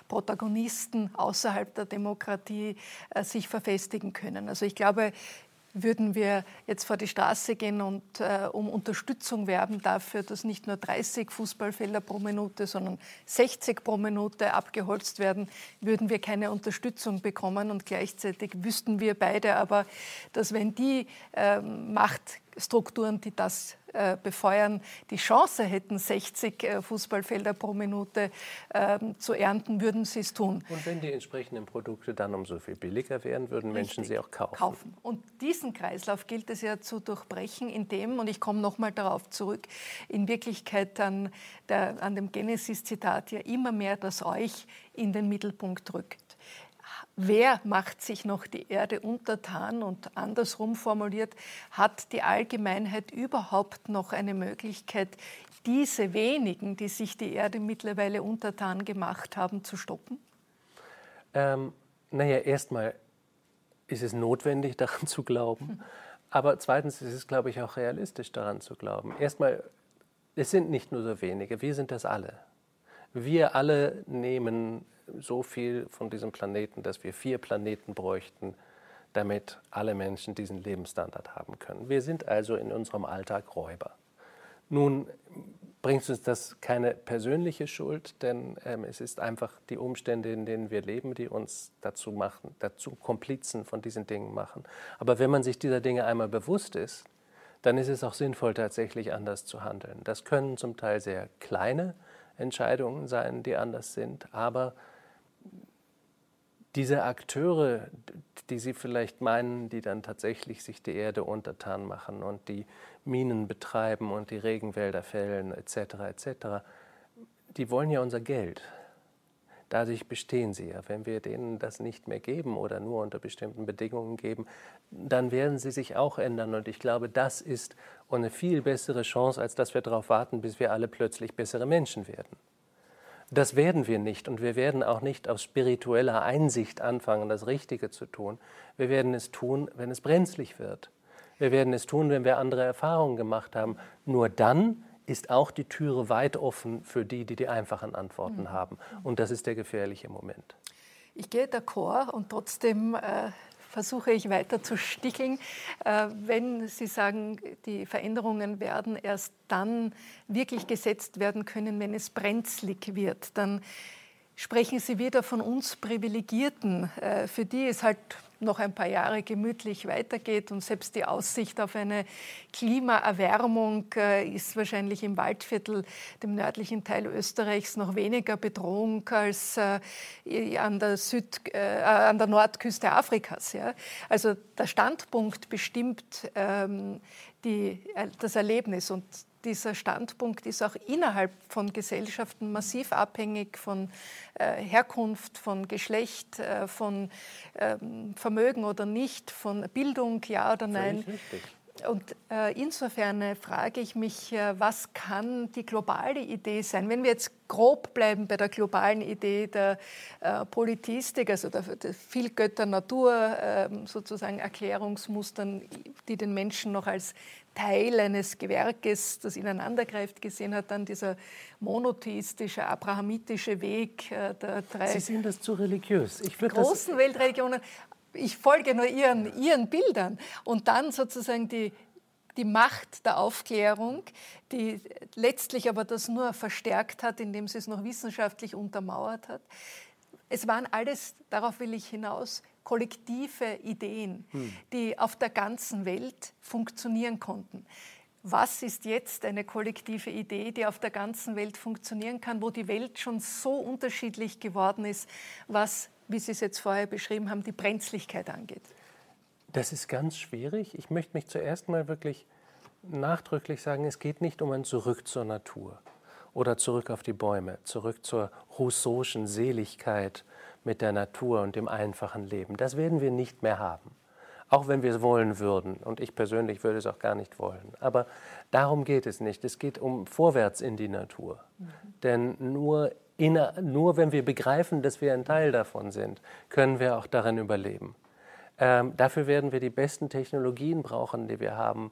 Protagonisten außerhalb der Demokratie äh, sich verfestigen können. Also ich glaube, würden wir jetzt vor die Straße gehen und äh, um Unterstützung werben dafür, dass nicht nur 30 Fußballfelder pro Minute, sondern 60 pro Minute abgeholzt werden, würden wir keine Unterstützung bekommen. Und gleichzeitig wüssten wir beide aber, dass wenn die ähm, Machtstrukturen, die das äh, befeuern, die Chance hätten, 60 äh, Fußballfelder pro Minute ähm, zu ernten, würden sie es tun. Und wenn die entsprechenden Produkte dann umso viel billiger wären, würden Menschen Richtig, sie auch kaufen. Und diesen Kreislauf gilt es ja zu durchbrechen, indem, und ich komme nochmal darauf zurück, in Wirklichkeit an, der, an dem Genesis-Zitat ja immer mehr das Euch in den Mittelpunkt rückt. Wer macht sich noch die Erde untertan und andersrum formuliert, hat die Allgemeinheit überhaupt noch eine Möglichkeit, diese wenigen, die sich die Erde mittlerweile untertan gemacht haben, zu stoppen? Ähm, naja, erstmal ist es notwendig, daran zu glauben. Aber zweitens ist es, glaube ich, auch realistisch, daran zu glauben. Erstmal, es sind nicht nur so wenige, wir sind das alle. Wir alle nehmen so viel von diesem Planeten, dass wir vier Planeten bräuchten, damit alle Menschen diesen Lebensstandard haben können. Wir sind also in unserem Alltag Räuber. Nun bringt uns das keine persönliche Schuld, denn ähm, es ist einfach die Umstände, in denen wir leben, die uns dazu machen, dazu Komplizen von diesen Dingen machen. Aber wenn man sich dieser Dinge einmal bewusst ist, dann ist es auch sinnvoll, tatsächlich anders zu handeln. Das können zum Teil sehr kleine Entscheidungen sein, die anders sind, aber diese Akteure, die Sie vielleicht meinen, die dann tatsächlich sich die Erde untertan machen und die Minen betreiben und die Regenwälder fällen etc. etc., die wollen ja unser Geld. Dadurch bestehen sie ja. Wenn wir denen das nicht mehr geben oder nur unter bestimmten Bedingungen geben, dann werden sie sich auch ändern. Und ich glaube, das ist eine viel bessere Chance, als dass wir darauf warten, bis wir alle plötzlich bessere Menschen werden. Das werden wir nicht und wir werden auch nicht aus spiritueller Einsicht anfangen, das Richtige zu tun. Wir werden es tun, wenn es brenzlig wird. Wir werden es tun, wenn wir andere Erfahrungen gemacht haben. Nur dann ist auch die Türe weit offen für die, die die einfachen Antworten haben. Und das ist der gefährliche Moment. Ich gehe d'accord und trotzdem äh, versuche ich weiter zu sticheln. Äh, wenn Sie sagen, die Veränderungen werden erst dann wirklich gesetzt werden können, wenn es brenzlig wird, dann sprechen Sie wieder von uns Privilegierten, äh, für die es halt noch ein paar Jahre gemütlich weitergeht und selbst die Aussicht auf eine Klimaerwärmung äh, ist wahrscheinlich im Waldviertel, dem nördlichen Teil Österreichs, noch weniger Bedrohung als äh, an, der Süd, äh, an der Nordküste Afrikas. Ja? Also der Standpunkt bestimmt ähm, die, äh, das Erlebnis und dieser Standpunkt ist auch innerhalb von Gesellschaften massiv abhängig von äh, Herkunft, von Geschlecht, äh, von ähm, Vermögen oder nicht, von Bildung, ja oder nein. Und äh, insofern frage ich mich, was kann die globale Idee sein? Wenn wir jetzt grob bleiben bei der globalen Idee der Politistik, also der, der Vielgötter-Natur, ähm, sozusagen Erklärungsmustern, die den Menschen noch als Teil eines Gewerkes, das ineinandergreift, gesehen hat, dann dieser monotheistische, abrahamitische Weg äh, der drei Sie sehen das zu religiös. Großen Weltreligionen. Ich folge nur ihren, ihren Bildern. Und dann sozusagen die, die Macht der Aufklärung, die letztlich aber das nur verstärkt hat, indem sie es noch wissenschaftlich untermauert hat. Es waren alles, darauf will ich hinaus, kollektive Ideen, die auf der ganzen Welt funktionieren konnten. Was ist jetzt eine kollektive Idee, die auf der ganzen Welt funktionieren kann, wo die Welt schon so unterschiedlich geworden ist, was, wie Sie es jetzt vorher beschrieben haben, die Brenzlichkeit angeht? Das ist ganz schwierig. Ich möchte mich zuerst mal wirklich nachdrücklich sagen, es geht nicht um ein Zurück zur Natur oder zurück auf die Bäume, zurück zur Rousseau'schen Seligkeit mit der Natur und dem einfachen Leben. Das werden wir nicht mehr haben, auch wenn wir es wollen würden. Und ich persönlich würde es auch gar nicht wollen. Aber darum geht es nicht. Es geht um vorwärts in die Natur. Mhm. Denn nur, in, nur wenn wir begreifen, dass wir ein Teil davon sind, können wir auch darin überleben. Ähm, dafür werden wir die besten Technologien brauchen, die wir haben.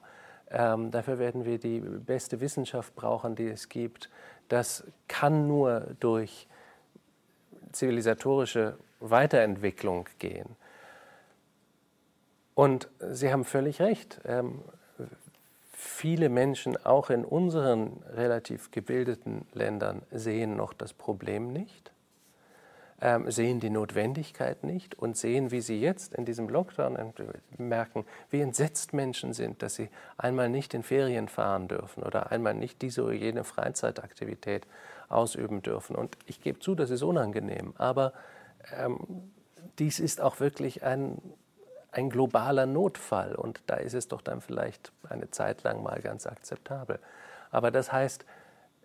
Ähm, dafür werden wir die beste Wissenschaft brauchen, die es gibt. Das kann nur durch zivilisatorische Weiterentwicklung gehen. Und Sie haben völlig recht. Ähm, viele Menschen, auch in unseren relativ gebildeten Ländern, sehen noch das Problem nicht, ähm, sehen die Notwendigkeit nicht und sehen, wie sie jetzt in diesem Lockdown merken, wie entsetzt Menschen sind, dass sie einmal nicht in Ferien fahren dürfen oder einmal nicht diese oder jene Freizeitaktivität ausüben dürfen. Und ich gebe zu, das ist unangenehm, aber ähm, dies ist auch wirklich ein, ein globaler Notfall und da ist es doch dann vielleicht eine Zeit lang mal ganz akzeptabel. Aber das heißt,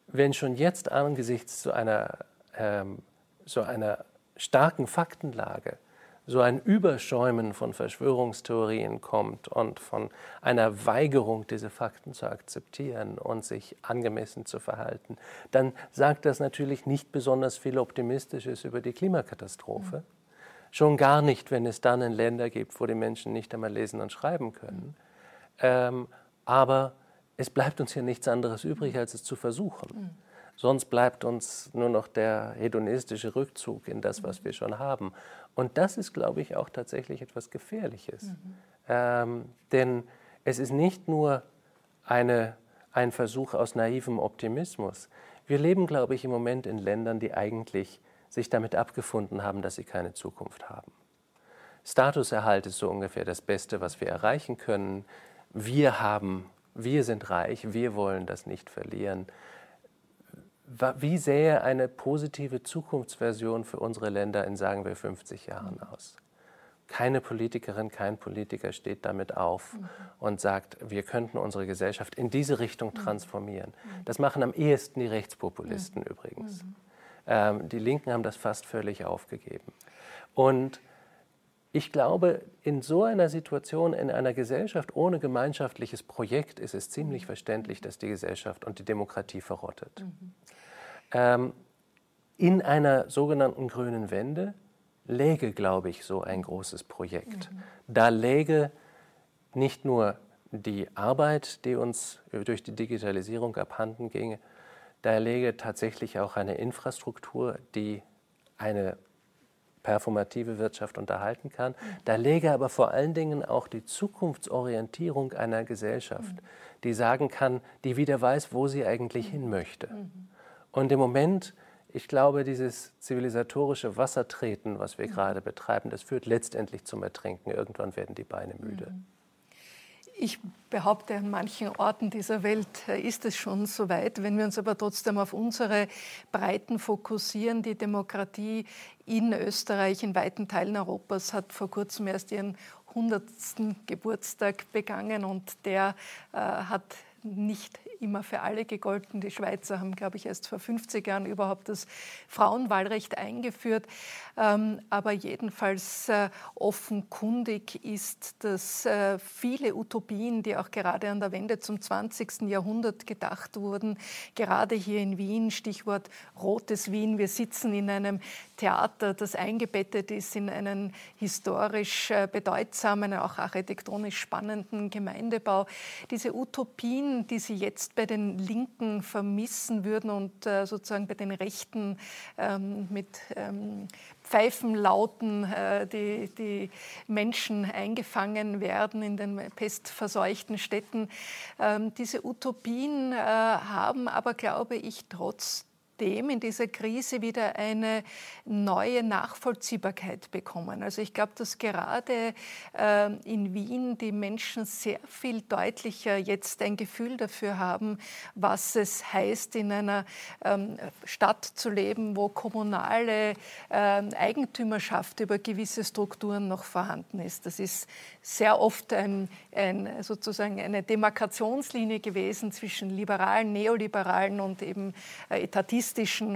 wenn schon jetzt angesichts so einer, ähm, so einer starken Faktenlage so ein Überschäumen von Verschwörungstheorien kommt und von einer Weigerung, diese Fakten zu akzeptieren und sich angemessen zu verhalten, dann sagt das natürlich nicht besonders viel Optimistisches über die Klimakatastrophe. Mhm. Schon gar nicht, wenn es dann in Länder gibt, wo die Menschen nicht einmal lesen und schreiben können. Ähm, aber es bleibt uns ja nichts anderes übrig, als es zu versuchen. Mhm. Sonst bleibt uns nur noch der hedonistische Rückzug in das, was wir schon haben. Und das ist, glaube ich, auch tatsächlich etwas Gefährliches. Mhm. Ähm, denn es ist nicht nur eine, ein Versuch aus naivem Optimismus. Wir leben, glaube ich, im Moment in Ländern, die eigentlich sich damit abgefunden haben, dass sie keine Zukunft haben. Statuserhalt ist so ungefähr das Beste, was wir erreichen können. Wir haben, wir sind reich, wir wollen das nicht verlieren. Wie sähe eine positive Zukunftsversion für unsere Länder in, sagen wir, 50 Jahren aus? Keine Politikerin, kein Politiker steht damit auf mhm. und sagt, wir könnten unsere Gesellschaft in diese Richtung mhm. transformieren. Mhm. Das machen am ehesten die Rechtspopulisten mhm. übrigens. Mhm. Ähm, die Linken haben das fast völlig aufgegeben. Und ich glaube, in so einer Situation, in einer Gesellschaft ohne gemeinschaftliches Projekt, ist es ziemlich mhm. verständlich, dass die Gesellschaft und die Demokratie verrottet. Mhm. Ähm, in einer sogenannten grünen Wende läge, glaube ich, so ein großes Projekt. Mhm. Da läge nicht nur die Arbeit, die uns durch die Digitalisierung abhanden ginge, da läge tatsächlich auch eine Infrastruktur, die eine performative Wirtschaft unterhalten kann. Da läge aber vor allen Dingen auch die Zukunftsorientierung einer Gesellschaft, die sagen kann, die wieder weiß, wo sie eigentlich hin möchte. Und im Moment, ich glaube, dieses zivilisatorische Wassertreten, was wir gerade betreiben, das führt letztendlich zum Ertrinken. Irgendwann werden die Beine müde. Ich behaupte, an manchen Orten dieser Welt äh, ist es schon so weit. Wenn wir uns aber trotzdem auf unsere Breiten fokussieren, die Demokratie in Österreich, in weiten Teilen Europas, hat vor kurzem erst ihren 100. Geburtstag begangen und der äh, hat nicht immer für alle gegolten. Die Schweizer haben, glaube ich, erst vor 50 Jahren überhaupt das Frauenwahlrecht eingeführt. Ähm, aber jedenfalls äh, offenkundig ist, dass äh, viele Utopien, die auch gerade an der Wende zum 20. Jahrhundert gedacht wurden, gerade hier in Wien, Stichwort Rotes Wien, wir sitzen in einem Theater, das eingebettet ist in einen historisch äh, bedeutsamen, auch architektonisch spannenden Gemeindebau. Diese Utopien, die Sie jetzt bei den Linken vermissen würden und sozusagen bei den Rechten ähm, mit ähm, Pfeifenlauten äh, die, die Menschen eingefangen werden in den pestverseuchten Städten. Ähm, diese Utopien äh, haben aber, glaube ich, trotz dem in dieser Krise wieder eine neue Nachvollziehbarkeit bekommen. Also ich glaube, dass gerade äh, in Wien die Menschen sehr viel deutlicher jetzt ein Gefühl dafür haben, was es heißt, in einer ähm, Stadt zu leben, wo kommunale äh, Eigentümerschaft über gewisse Strukturen noch vorhanden ist. Das ist sehr oft ein, ein, sozusagen eine Demarkationslinie gewesen zwischen liberalen, neoliberalen und eben äh, etatistischen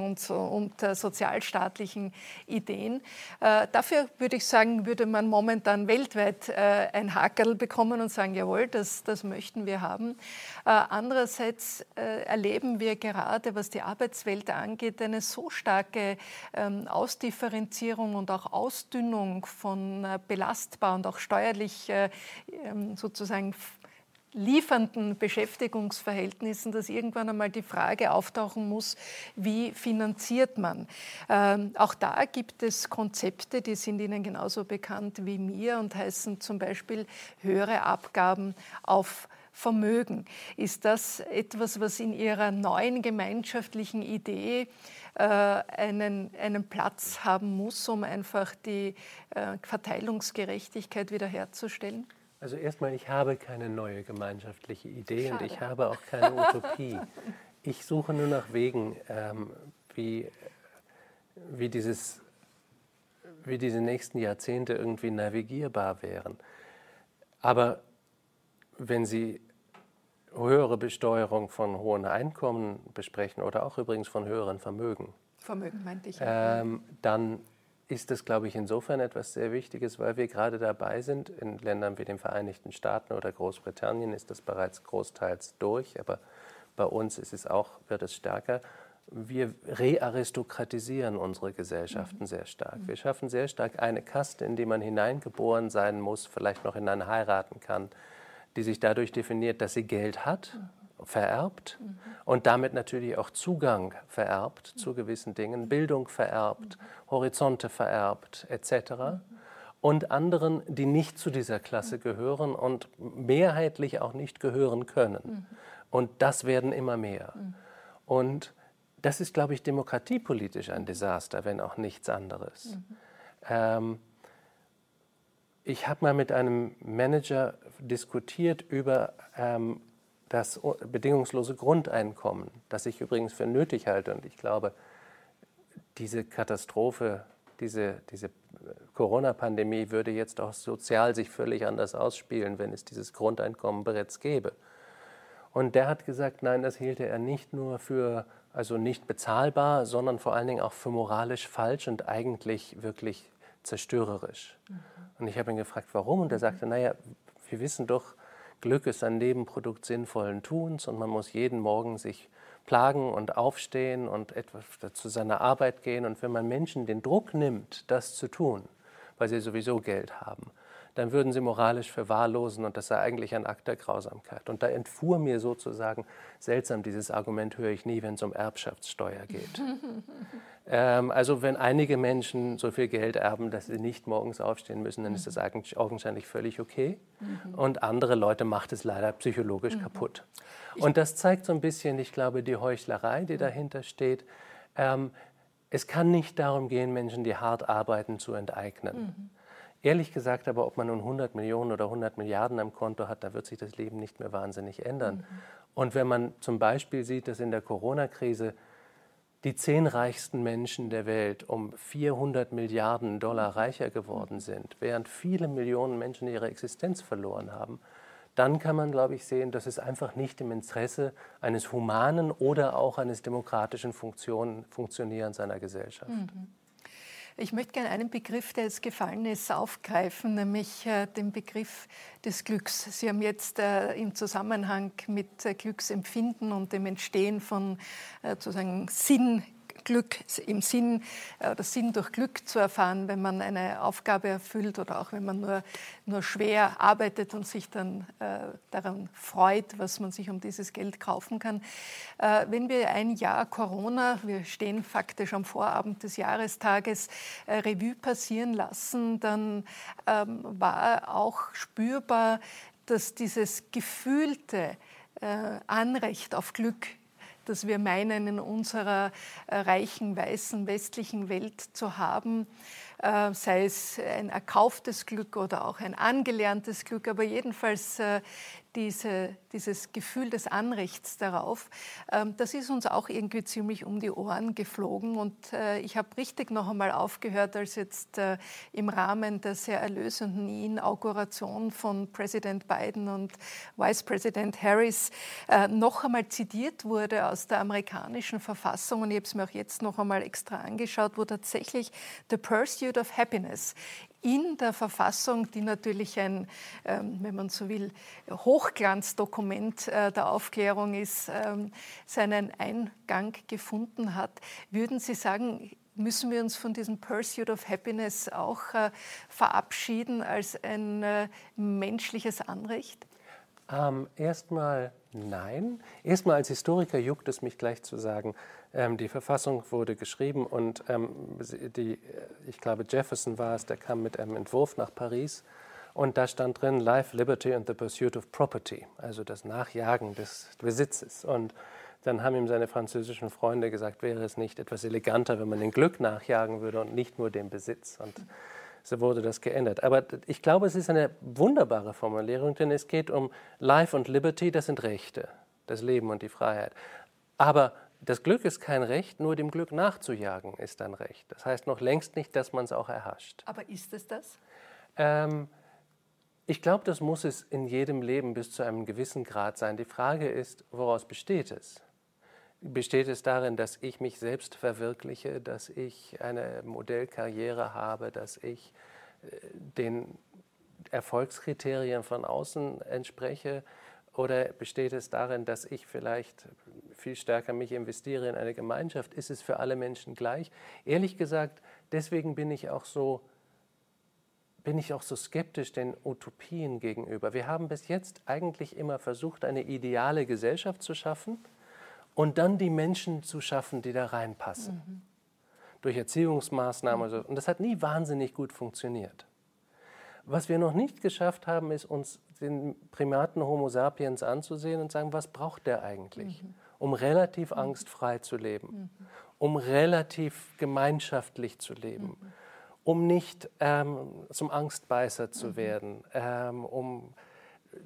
und, so, und äh, sozialstaatlichen Ideen. Äh, dafür würde ich sagen, würde man momentan weltweit äh, ein Hakerl bekommen und sagen, jawohl, das, das möchten wir haben. Äh, andererseits äh, erleben wir gerade, was die Arbeitswelt angeht, eine so starke ähm, Ausdifferenzierung und auch Ausdünnung von belastbar und auch steuerlich äh, ähm, sozusagen liefernden Beschäftigungsverhältnissen, dass irgendwann einmal die Frage auftauchen muss, wie finanziert man. Ähm, auch da gibt es Konzepte, die sind Ihnen genauso bekannt wie mir und heißen zum Beispiel höhere Abgaben auf Vermögen. Ist das etwas, was in Ihrer neuen gemeinschaftlichen Idee äh, einen, einen Platz haben muss, um einfach die äh, Verteilungsgerechtigkeit wiederherzustellen? Also erstmal, ich habe keine neue gemeinschaftliche Idee Schade. und ich habe auch keine Utopie. Ich suche nur nach Wegen, ähm, wie, wie, dieses, wie diese nächsten Jahrzehnte irgendwie navigierbar wären. Aber wenn Sie höhere Besteuerung von hohen Einkommen besprechen oder auch übrigens von höheren Vermögen. Vermögen meinte ich. Ähm, dann ist das, glaube ich, insofern etwas sehr Wichtiges, weil wir gerade dabei sind, in Ländern wie den Vereinigten Staaten oder Großbritannien ist das bereits großteils durch, aber bei uns ist es auch, wird es stärker. Wir rearistokratisieren unsere Gesellschaften mhm. sehr stark. Wir schaffen sehr stark eine Kaste, in die man hineingeboren sein muss, vielleicht noch in eine heiraten kann, die sich dadurch definiert, dass sie Geld hat, vererbt mhm. und damit natürlich auch Zugang vererbt zu gewissen Dingen, Bildung vererbt, Horizonte vererbt etc. Und anderen, die nicht zu dieser Klasse gehören und mehrheitlich auch nicht gehören können. Und das werden immer mehr. Und das ist, glaube ich, demokratiepolitisch ein Desaster, wenn auch nichts anderes. Ähm, ich habe mal mit einem Manager diskutiert über ähm, das bedingungslose Grundeinkommen, das ich übrigens für nötig halte. Und ich glaube, diese Katastrophe, diese, diese Corona-Pandemie würde jetzt auch sozial sich völlig anders ausspielen, wenn es dieses Grundeinkommen bereits gäbe. Und der hat gesagt, nein, das hielte er nicht nur für also nicht bezahlbar, sondern vor allen Dingen auch für moralisch falsch und eigentlich wirklich zerstörerisch. Mhm. Und ich habe ihn gefragt, warum? Und er sagte, naja, wir wissen doch, Glück ist ein Nebenprodukt sinnvollen Tuns und man muss jeden Morgen sich plagen und aufstehen und etwas zu seiner Arbeit gehen. Und wenn man Menschen den Druck nimmt, das zu tun, weil sie sowieso Geld haben, dann würden sie moralisch verwahrlosen und das sei eigentlich ein Akt der Grausamkeit. Und da entfuhr mir sozusagen, seltsam, dieses Argument höre ich nie, wenn es um Erbschaftssteuer geht. ähm, also wenn einige Menschen so viel Geld erben, dass sie nicht morgens aufstehen müssen, dann ist das eigentlich augenscheinlich völlig okay. Mhm. Und andere Leute macht es leider psychologisch mhm. kaputt. Und das zeigt so ein bisschen, ich glaube, die Heuchlerei, die dahinter steht. Ähm, es kann nicht darum gehen, Menschen, die hart arbeiten, zu enteignen. Mhm. Ehrlich gesagt aber, ob man nun 100 Millionen oder 100 Milliarden am Konto hat, da wird sich das Leben nicht mehr wahnsinnig ändern. Mhm. Und wenn man zum Beispiel sieht, dass in der Corona-Krise die zehn reichsten Menschen der Welt um 400 Milliarden Dollar reicher geworden mhm. sind, während viele Millionen Menschen ihre Existenz verloren haben, dann kann man, glaube ich, sehen, dass es einfach nicht im Interesse eines humanen oder auch eines demokratischen Funktion, Funktionierens einer Gesellschaft. Mhm. Ich möchte gerne einen Begriff, der jetzt gefallen ist, aufgreifen, nämlich äh, den Begriff des Glücks. Sie haben jetzt äh, im Zusammenhang mit äh, Glücksempfinden und dem Entstehen von sozusagen Sinn Glück im Sinn, äh, das Sinn durch Glück zu erfahren, wenn man eine Aufgabe erfüllt oder auch wenn man nur, nur schwer arbeitet und sich dann äh, daran freut, was man sich um dieses Geld kaufen kann. Äh, wenn wir ein Jahr Corona, wir stehen faktisch am Vorabend des Jahrestages, äh, Revue passieren lassen, dann ähm, war auch spürbar, dass dieses gefühlte äh, Anrecht auf Glück das wir meinen, in unserer äh, reichen, weißen, westlichen Welt zu haben. Äh, sei es ein erkauftes Glück oder auch ein angelerntes Glück, aber jedenfalls äh, diese, dieses Gefühl des Anrechts darauf, ähm, das ist uns auch irgendwie ziemlich um die Ohren geflogen. Und äh, ich habe richtig noch einmal aufgehört, als jetzt äh, im Rahmen der sehr erlösenden Inauguration von Präsident Biden und Vice President Harris äh, noch einmal zitiert wurde aus der amerikanischen Verfassung. Und ich habe es mir auch jetzt noch einmal extra angeschaut, wo tatsächlich The Pursuit of Happiness in der Verfassung, die natürlich ein, ähm, wenn man so will, Hochglanzdokument äh, der Aufklärung ist, ähm, seinen Eingang gefunden hat. Würden Sie sagen, müssen wir uns von diesem Pursuit of Happiness auch äh, verabschieden als ein äh, menschliches Anrecht? Ähm, erstmal nein. Erstmal als Historiker juckt es mich gleich zu sagen, ähm, die Verfassung wurde geschrieben und ähm, die, ich glaube Jefferson war es, der kam mit einem Entwurf nach Paris und da stand drin Life, Liberty and the Pursuit of Property, also das Nachjagen des Besitzes. Und dann haben ihm seine französischen Freunde gesagt, wäre es nicht etwas eleganter, wenn man den Glück nachjagen würde und nicht nur den Besitz. Und so wurde das geändert. Aber ich glaube, es ist eine wunderbare Formulierung, denn es geht um Life und Liberty, das sind Rechte, das Leben und die Freiheit. Aber das Glück ist kein Recht, nur dem Glück nachzujagen ist ein Recht. Das heißt noch längst nicht, dass man es auch erhascht. Aber ist es das? Ähm, ich glaube, das muss es in jedem Leben bis zu einem gewissen Grad sein. Die Frage ist, woraus besteht es? Besteht es darin, dass ich mich selbst verwirkliche, dass ich eine Modellkarriere habe, dass ich äh, den Erfolgskriterien von außen entspreche? Oder besteht es darin, dass ich vielleicht viel stärker mich investiere in eine Gemeinschaft? Ist es für alle Menschen gleich? Ehrlich gesagt, deswegen bin ich auch so bin ich auch so skeptisch den Utopien gegenüber. Wir haben bis jetzt eigentlich immer versucht, eine ideale Gesellschaft zu schaffen und dann die Menschen zu schaffen, die da reinpassen. Mhm. Durch Erziehungsmaßnahmen. Und das hat nie wahnsinnig gut funktioniert. Was wir noch nicht geschafft haben, ist uns den Primaten Homo sapiens anzusehen und sagen, was braucht der eigentlich? Mhm um relativ angstfrei zu leben, um relativ gemeinschaftlich zu leben, um nicht ähm, zum Angstbeißer zu werden, ähm, um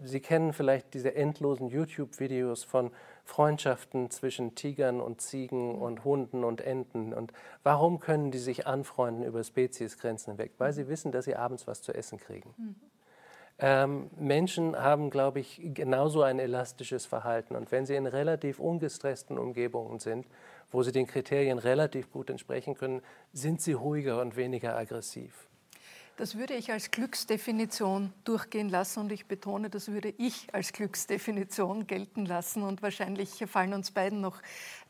Sie kennen vielleicht diese endlosen YouTube-Videos von Freundschaften zwischen Tigern und Ziegen und Hunden und Enten. Und warum können die sich anfreunden über Speziesgrenzen hinweg? Weil sie wissen, dass sie abends was zu essen kriegen. Ähm, Menschen haben, glaube ich, genauso ein elastisches Verhalten. Und wenn sie in relativ ungestressten Umgebungen sind, wo sie den Kriterien relativ gut entsprechen können, sind sie ruhiger und weniger aggressiv. Das würde ich als Glücksdefinition durchgehen lassen und ich betone, das würde ich als Glücksdefinition gelten lassen. Und wahrscheinlich fallen uns beiden noch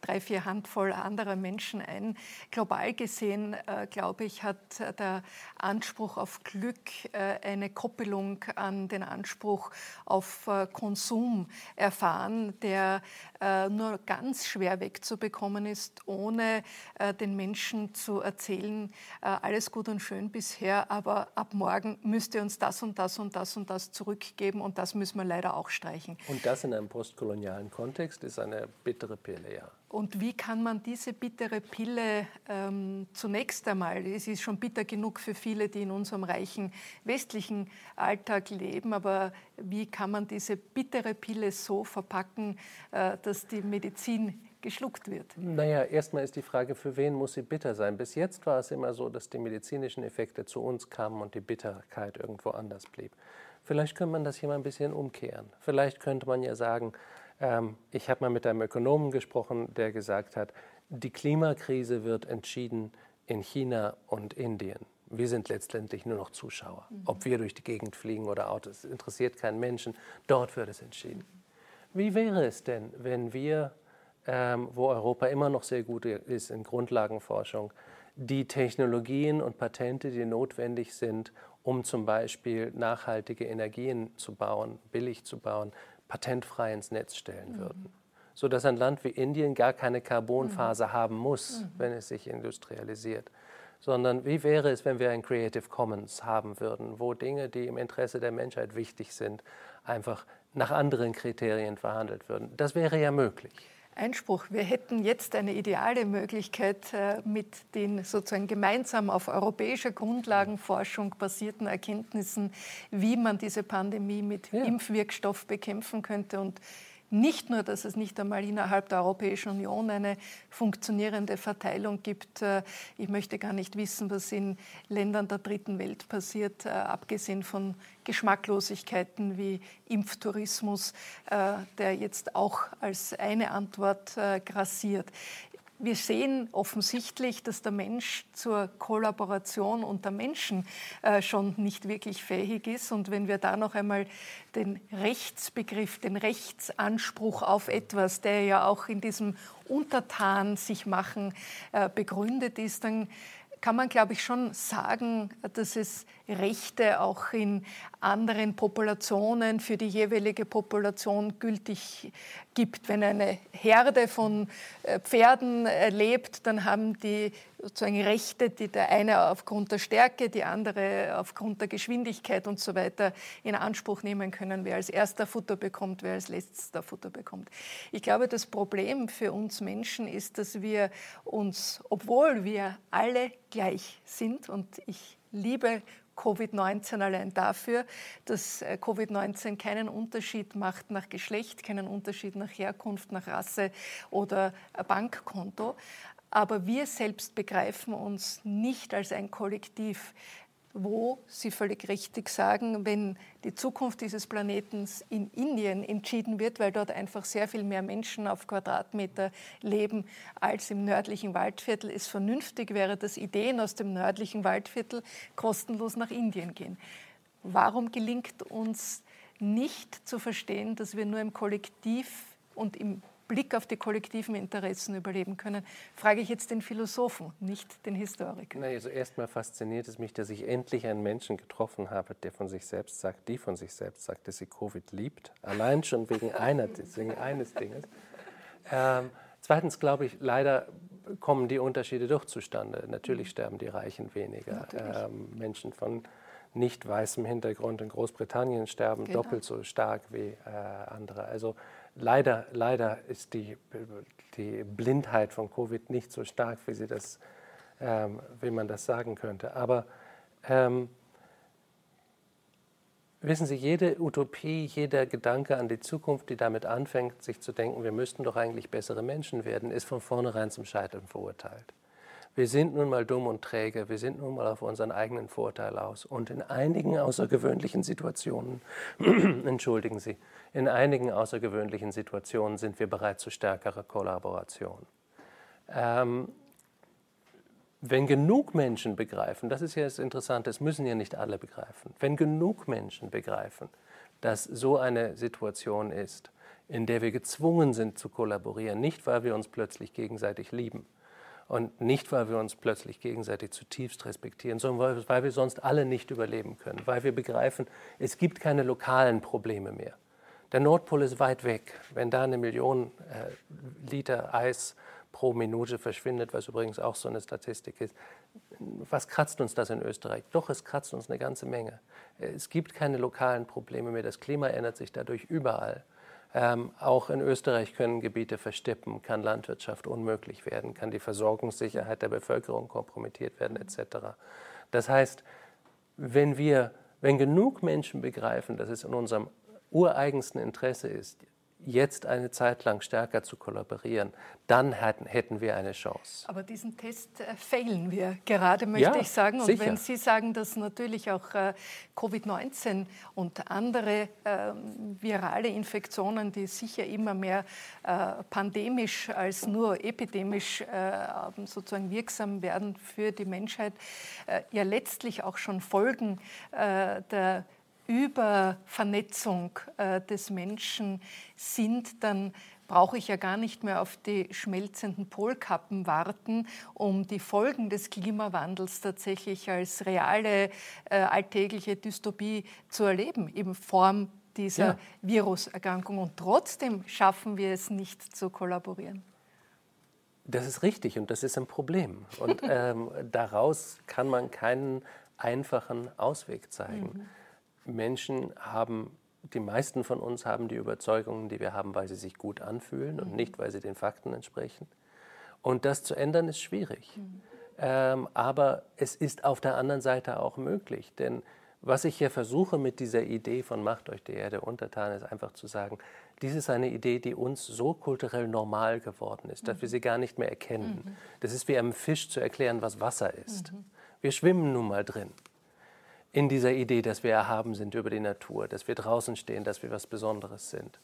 drei, vier Handvoll anderer Menschen ein. Global gesehen, äh, glaube ich, hat der Anspruch auf Glück äh, eine Koppelung an den Anspruch auf äh, Konsum erfahren, der äh, nur ganz schwer wegzubekommen ist, ohne äh, den Menschen zu erzählen, äh, alles gut und schön bisher, aber ab morgen müsst ihr uns das und das und das und das zurückgeben und das müssen wir leider auch streichen. Und das in einem postkolonialen Kontext ist eine bittere Pille, ja. Und wie kann man diese bittere Pille ähm, zunächst einmal, es ist schon bitter genug für viele, die in unserem reichen westlichen Alltag leben, aber wie kann man diese bittere Pille so verpacken, äh, dass die Medizin geschluckt wird? Naja, erstmal ist die Frage, für wen muss sie bitter sein? Bis jetzt war es immer so, dass die medizinischen Effekte zu uns kamen und die Bitterkeit irgendwo anders blieb. Vielleicht könnte man das hier mal ein bisschen umkehren. Vielleicht könnte man ja sagen, ich habe mal mit einem Ökonomen gesprochen, der gesagt hat, die Klimakrise wird entschieden in China und Indien. Wir sind letztendlich nur noch Zuschauer. Mhm. Ob wir durch die Gegend fliegen oder Autos, interessiert keinen Menschen. Dort wird es entschieden. Wie wäre es denn, wenn wir ähm, wo Europa immer noch sehr gut ist in Grundlagenforschung, die Technologien und Patente, die notwendig sind, um zum Beispiel nachhaltige Energien zu bauen, billig zu bauen, patentfrei ins Netz stellen mhm. würden. Sodass ein Land wie Indien gar keine Carbonphase mhm. haben muss, mhm. wenn es sich industrialisiert. Sondern wie wäre es, wenn wir ein Creative Commons haben würden, wo Dinge, die im Interesse der Menschheit wichtig sind, einfach nach anderen Kriterien verhandelt würden? Das wäre ja möglich. Einspruch. Wir hätten jetzt eine ideale Möglichkeit, äh, mit den sozusagen gemeinsam auf europäischer Grundlagenforschung basierten Erkenntnissen, wie man diese Pandemie mit ja. Impfwirkstoff bekämpfen könnte und nicht nur, dass es nicht einmal innerhalb der Europäischen Union eine funktionierende Verteilung gibt. Äh, ich möchte gar nicht wissen, was in Ländern der dritten Welt passiert, äh, abgesehen von Geschmacklosigkeiten wie Impftourismus, äh, der jetzt auch als eine Antwort grassiert wir sehen offensichtlich, dass der Mensch zur Kollaboration unter Menschen äh, schon nicht wirklich fähig ist. Und wenn wir da noch einmal den Rechtsbegriff, den Rechtsanspruch auf etwas, der ja auch in diesem Untertan sich machen äh, begründet ist, dann kann man, glaube ich, schon sagen, dass es Rechte auch in anderen Populationen für die jeweilige Population gültig gibt. Wenn eine Herde von äh, Pferden äh, lebt, dann haben die sozusagen Rechte, die der eine aufgrund der Stärke, die andere aufgrund der Geschwindigkeit und so weiter in Anspruch nehmen können, wer als erster Futter bekommt, wer als letzter Futter bekommt. Ich glaube, das Problem für uns Menschen ist, dass wir uns, obwohl wir alle gleich sind und ich liebe Covid-19 allein dafür, dass äh, Covid-19 keinen Unterschied macht nach Geschlecht, keinen Unterschied nach Herkunft, nach Rasse oder Bankkonto. Aber wir selbst begreifen uns nicht als ein Kollektiv wo Sie völlig richtig sagen, wenn die Zukunft dieses Planeten in Indien entschieden wird, weil dort einfach sehr viel mehr Menschen auf Quadratmeter leben als im nördlichen Waldviertel, es vernünftig wäre, dass Ideen aus dem nördlichen Waldviertel kostenlos nach Indien gehen. Warum gelingt uns nicht zu verstehen, dass wir nur im Kollektiv und im Blick auf die kollektiven Interessen überleben können, frage ich jetzt den Philosophen, nicht den Historiker. Na, also erstmal fasziniert es mich, dass ich endlich einen Menschen getroffen habe, der von sich selbst sagt, die von sich selbst sagt, dass sie Covid liebt. Allein schon wegen, einer, wegen eines Dinges. Ähm, zweitens glaube ich, leider kommen die Unterschiede doch zustande. Natürlich sterben die Reichen weniger. Ähm, Menschen von nicht weißem Hintergrund in Großbritannien sterben genau. doppelt so stark wie äh, andere. Also leider, leider ist die, die Blindheit von Covid nicht so stark, wie, sie das, ähm, wie man das sagen könnte. Aber ähm, wissen Sie, jede Utopie, jeder Gedanke an die Zukunft, die damit anfängt, sich zu denken, wir müssten doch eigentlich bessere Menschen werden, ist von vornherein zum Scheitern verurteilt. Wir sind nun mal dumm und träge, wir sind nun mal auf unseren eigenen Vorteil aus. Und in einigen außergewöhnlichen Situationen, entschuldigen Sie, in einigen außergewöhnlichen Situationen sind wir bereit zu stärkerer Kollaboration. Ähm, wenn genug Menschen begreifen, das ist ja das Interessante, es müssen ja nicht alle begreifen, wenn genug Menschen begreifen, dass so eine Situation ist, in der wir gezwungen sind zu kollaborieren, nicht weil wir uns plötzlich gegenseitig lieben, und nicht, weil wir uns plötzlich gegenseitig zutiefst respektieren, sondern weil, wir sonst alle nicht überleben können, weil wir begreifen, es gibt keine lokalen Probleme mehr. Der Nordpol ist weit weg. Wenn da eine Million äh, Liter Eis pro Minute verschwindet, was übrigens auch so eine Statistik ist, was kratzt uns das in Österreich? Doch, es kratzt uns eine ganze Menge. Es gibt keine lokalen Probleme mehr. Das Klima ändert sich dadurch überall. Ähm, auch in Österreich können Gebiete verstippen, kann Landwirtschaft unmöglich werden, kann die Versorgungssicherheit der Bevölkerung kompromittiert werden etc. Das heißt, wenn wir, wenn genug Menschen begreifen, dass es in unserem ureigensten Interesse ist, jetzt eine Zeit lang stärker zu kollaborieren, dann hätten wir eine Chance. Aber diesen Test äh, fehlen wir gerade, möchte ja, ich sagen. Und sicher. wenn Sie sagen, dass natürlich auch äh, Covid-19 und andere äh, virale Infektionen, die sicher immer mehr äh, pandemisch als nur epidemisch äh, sozusagen wirksam werden für die Menschheit, äh, ja letztlich auch schon Folgen der Übervernetzung äh, des Menschen sind, dann brauche ich ja gar nicht mehr auf die schmelzenden Polkappen warten, um die Folgen des Klimawandels tatsächlich als reale äh, alltägliche Dystopie zu erleben, in Form dieser ja. Viruserkrankung. Und trotzdem schaffen wir es nicht zu kollaborieren. Das ist richtig und das ist ein Problem. Und ähm, daraus kann man keinen einfachen Ausweg zeigen. Mhm. Menschen haben die meisten von uns haben die Überzeugungen, die wir haben, weil sie sich gut anfühlen und nicht, weil sie den Fakten entsprechen. Und das zu ändern ist schwierig. Mhm. Ähm, aber es ist auf der anderen Seite auch möglich. Denn was ich hier versuche mit dieser Idee von Macht euch die Erde untertan, ist einfach zu sagen, dies ist eine Idee, die uns so kulturell normal geworden ist, dass wir sie gar nicht mehr erkennen. Mhm. Das ist wie einem Fisch zu erklären, was Wasser ist. Mhm. Wir schwimmen nun mal drin in dieser Idee, dass wir erhaben sind über die Natur, dass wir draußen stehen, dass wir was Besonderes sind.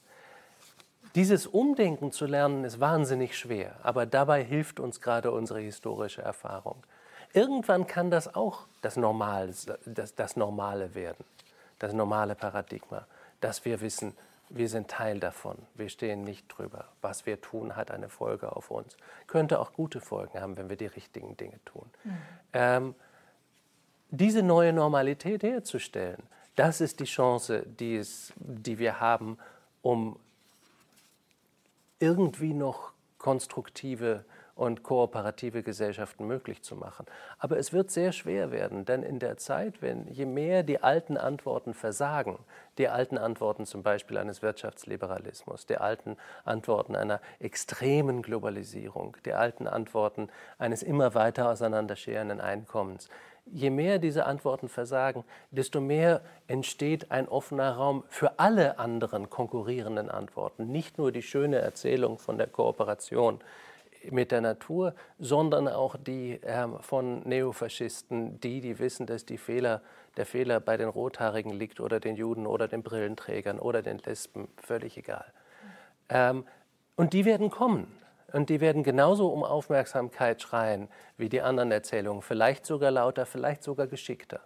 Dieses Umdenken zu lernen ist wahnsinnig schwer, aber dabei hilft uns gerade unsere historische Erfahrung. Irgendwann kann das auch das Normale, das, das Normale werden, das normale Paradigma, dass wir wissen, wir sind Teil davon, wir stehen nicht drüber. Was wir tun, hat eine Folge auf uns. Könnte auch gute Folgen haben, wenn wir die richtigen Dinge tun. Mhm. Ähm, diese neue Normalität herzustellen, das ist die Chance, die, es, die wir haben, um irgendwie noch konstruktive und kooperative Gesellschaften möglich zu machen. Aber es wird sehr schwer werden, denn in der Zeit, wenn je mehr die alten Antworten versagen, die alten Antworten zum Beispiel eines Wirtschaftsliberalismus, die alten Antworten einer extremen Globalisierung, die alten Antworten eines immer weiter auseinanderscherenden Einkommens, je mehr diese Antworten versagen, desto mehr entsteht ein offener Raum für alle anderen konkurrierenden Antworten. Nicht nur die schöne Erzählung von der Kooperation mit der Natur, sondern auch die äh, von Neofaschisten, die, die wissen, dass die Fehler, der Fehler bei den Rothaarigen liegt oder den Juden oder den Brillenträgern oder den Lesben, völlig egal. Ähm, und die werden kommen. Und die werden genauso um Aufmerksamkeit schreien wie die anderen Erzählungen, vielleicht sogar lauter, vielleicht sogar geschickter.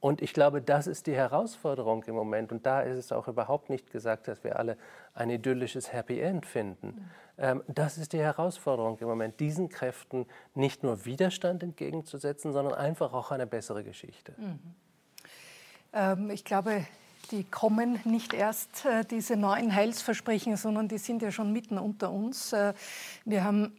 Und ich glaube, das ist die Herausforderung im Moment. Und da ist es auch überhaupt nicht gesagt, dass wir alle ein idyllisches Happy End finden. Ähm, das ist die Herausforderung im Moment, diesen Kräften nicht nur Widerstand entgegenzusetzen, sondern einfach auch eine bessere Geschichte. Mhm. Ähm, ich glaube, die kommen nicht erst, äh, diese neuen Heilsversprechen, sondern die sind ja schon mitten unter uns. Äh, wir haben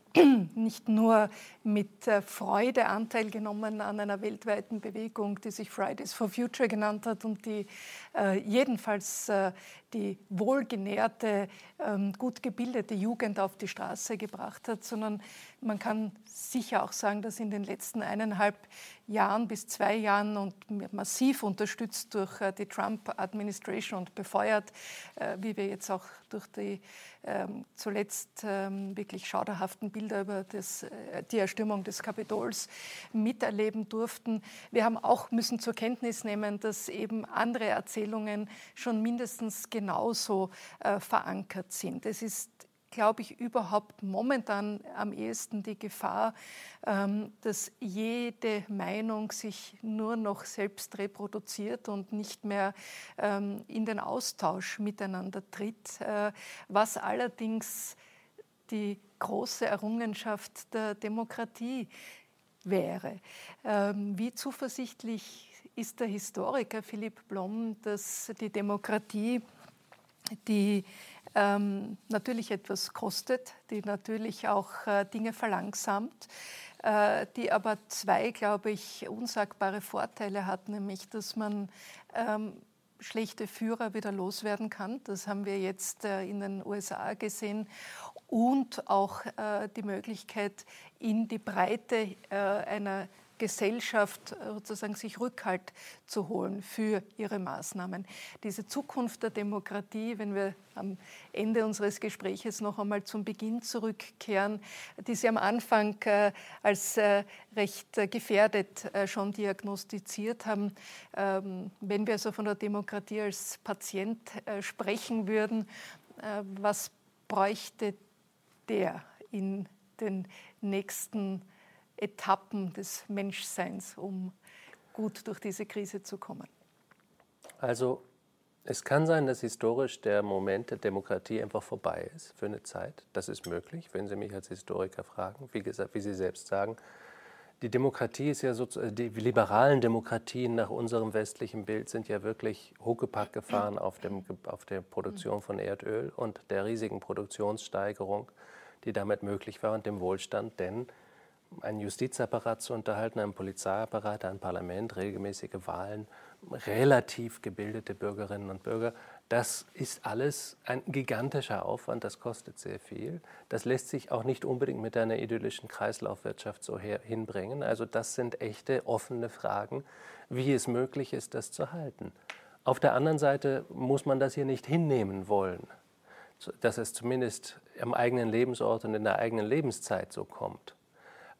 nicht nur mit äh, Freude Anteil genommen an einer weltweiten Bewegung, die sich Fridays for Future genannt hat und die äh, jedenfalls äh, die wohlgenährte, ähm, gut gebildete Jugend auf die Straße gebracht hat, sondern man kann sicher auch sagen, dass in den letzten eineinhalb Jahren bis zwei Jahren und massiv unterstützt durch die Trump-Administration und befeuert, wie wir jetzt auch durch die ähm, zuletzt ähm, wirklich schauderhaften Bilder über das, äh, die Erstürmung des Kapitols miterleben durften. Wir haben auch müssen zur Kenntnis nehmen, dass eben andere Erzählungen schon mindestens genauso äh, verankert sind. Es ist glaube ich, überhaupt momentan am ehesten die Gefahr, ähm, dass jede Meinung sich nur noch selbst reproduziert und nicht mehr ähm, in den Austausch miteinander tritt, äh, was allerdings die große Errungenschaft der Demokratie wäre. Ähm, wie zuversichtlich ist der Historiker Philipp Blom, dass die Demokratie die ähm, natürlich etwas kostet, die natürlich auch äh, Dinge verlangsamt, äh, die aber zwei, glaube ich, unsagbare Vorteile hat, nämlich dass man ähm, schlechte Führer wieder loswerden kann. Das haben wir jetzt äh, in den USA gesehen. Und auch äh, die Möglichkeit, in die Breite äh, einer Gesellschaft äh, sozusagen sich Rückhalt zu holen für ihre Maßnahmen. Diese Zukunft der Demokratie, wenn wir am Ende unseres Gespräches noch einmal zum Beginn zurückkehren, die Sie am Anfang äh, als äh, recht gefährdet schon diagnostiziert haben. Ähm, wenn wir also von der Demokratie als Patient sprechen würden, was bräuchte der in den nächsten Jahren? Etappen des Menschseins, um gut durch diese Krise zu kommen? Also es kann sein, dass historisch der Moment der Demokratie einfach vorbei ist für eine Zeit. Das ist möglich, wenn Sie mich als Historiker fragen, wie, gesagt, wie Sie selbst sagen. Die Demokratie ist ja sozusagen, die liberalen Demokratien nach unserem westlichen Bild sind ja wirklich Huckepack gefahren auf, dem, auf der Produktion von Erdöl und der riesigen Produktionssteigerung, die damit möglich war und dem Wohlstand, denn einen Justizapparat zu unterhalten, einen Polizeiapparat, ein Parlament, regelmäßige Wahlen, relativ gebildete Bürgerinnen und Bürger. Das ist alles ein gigantischer Aufwand, das kostet sehr viel. Das lässt sich auch nicht unbedingt mit einer idyllischen Kreislaufwirtschaft so hinbringen. Also das sind echte offene Fragen, wie es möglich ist, das zu halten. Auf der anderen Seite muss man das hier nicht hinnehmen wollen, dass es zumindest am eigenen Lebensort und in der eigenen Lebenszeit so kommt.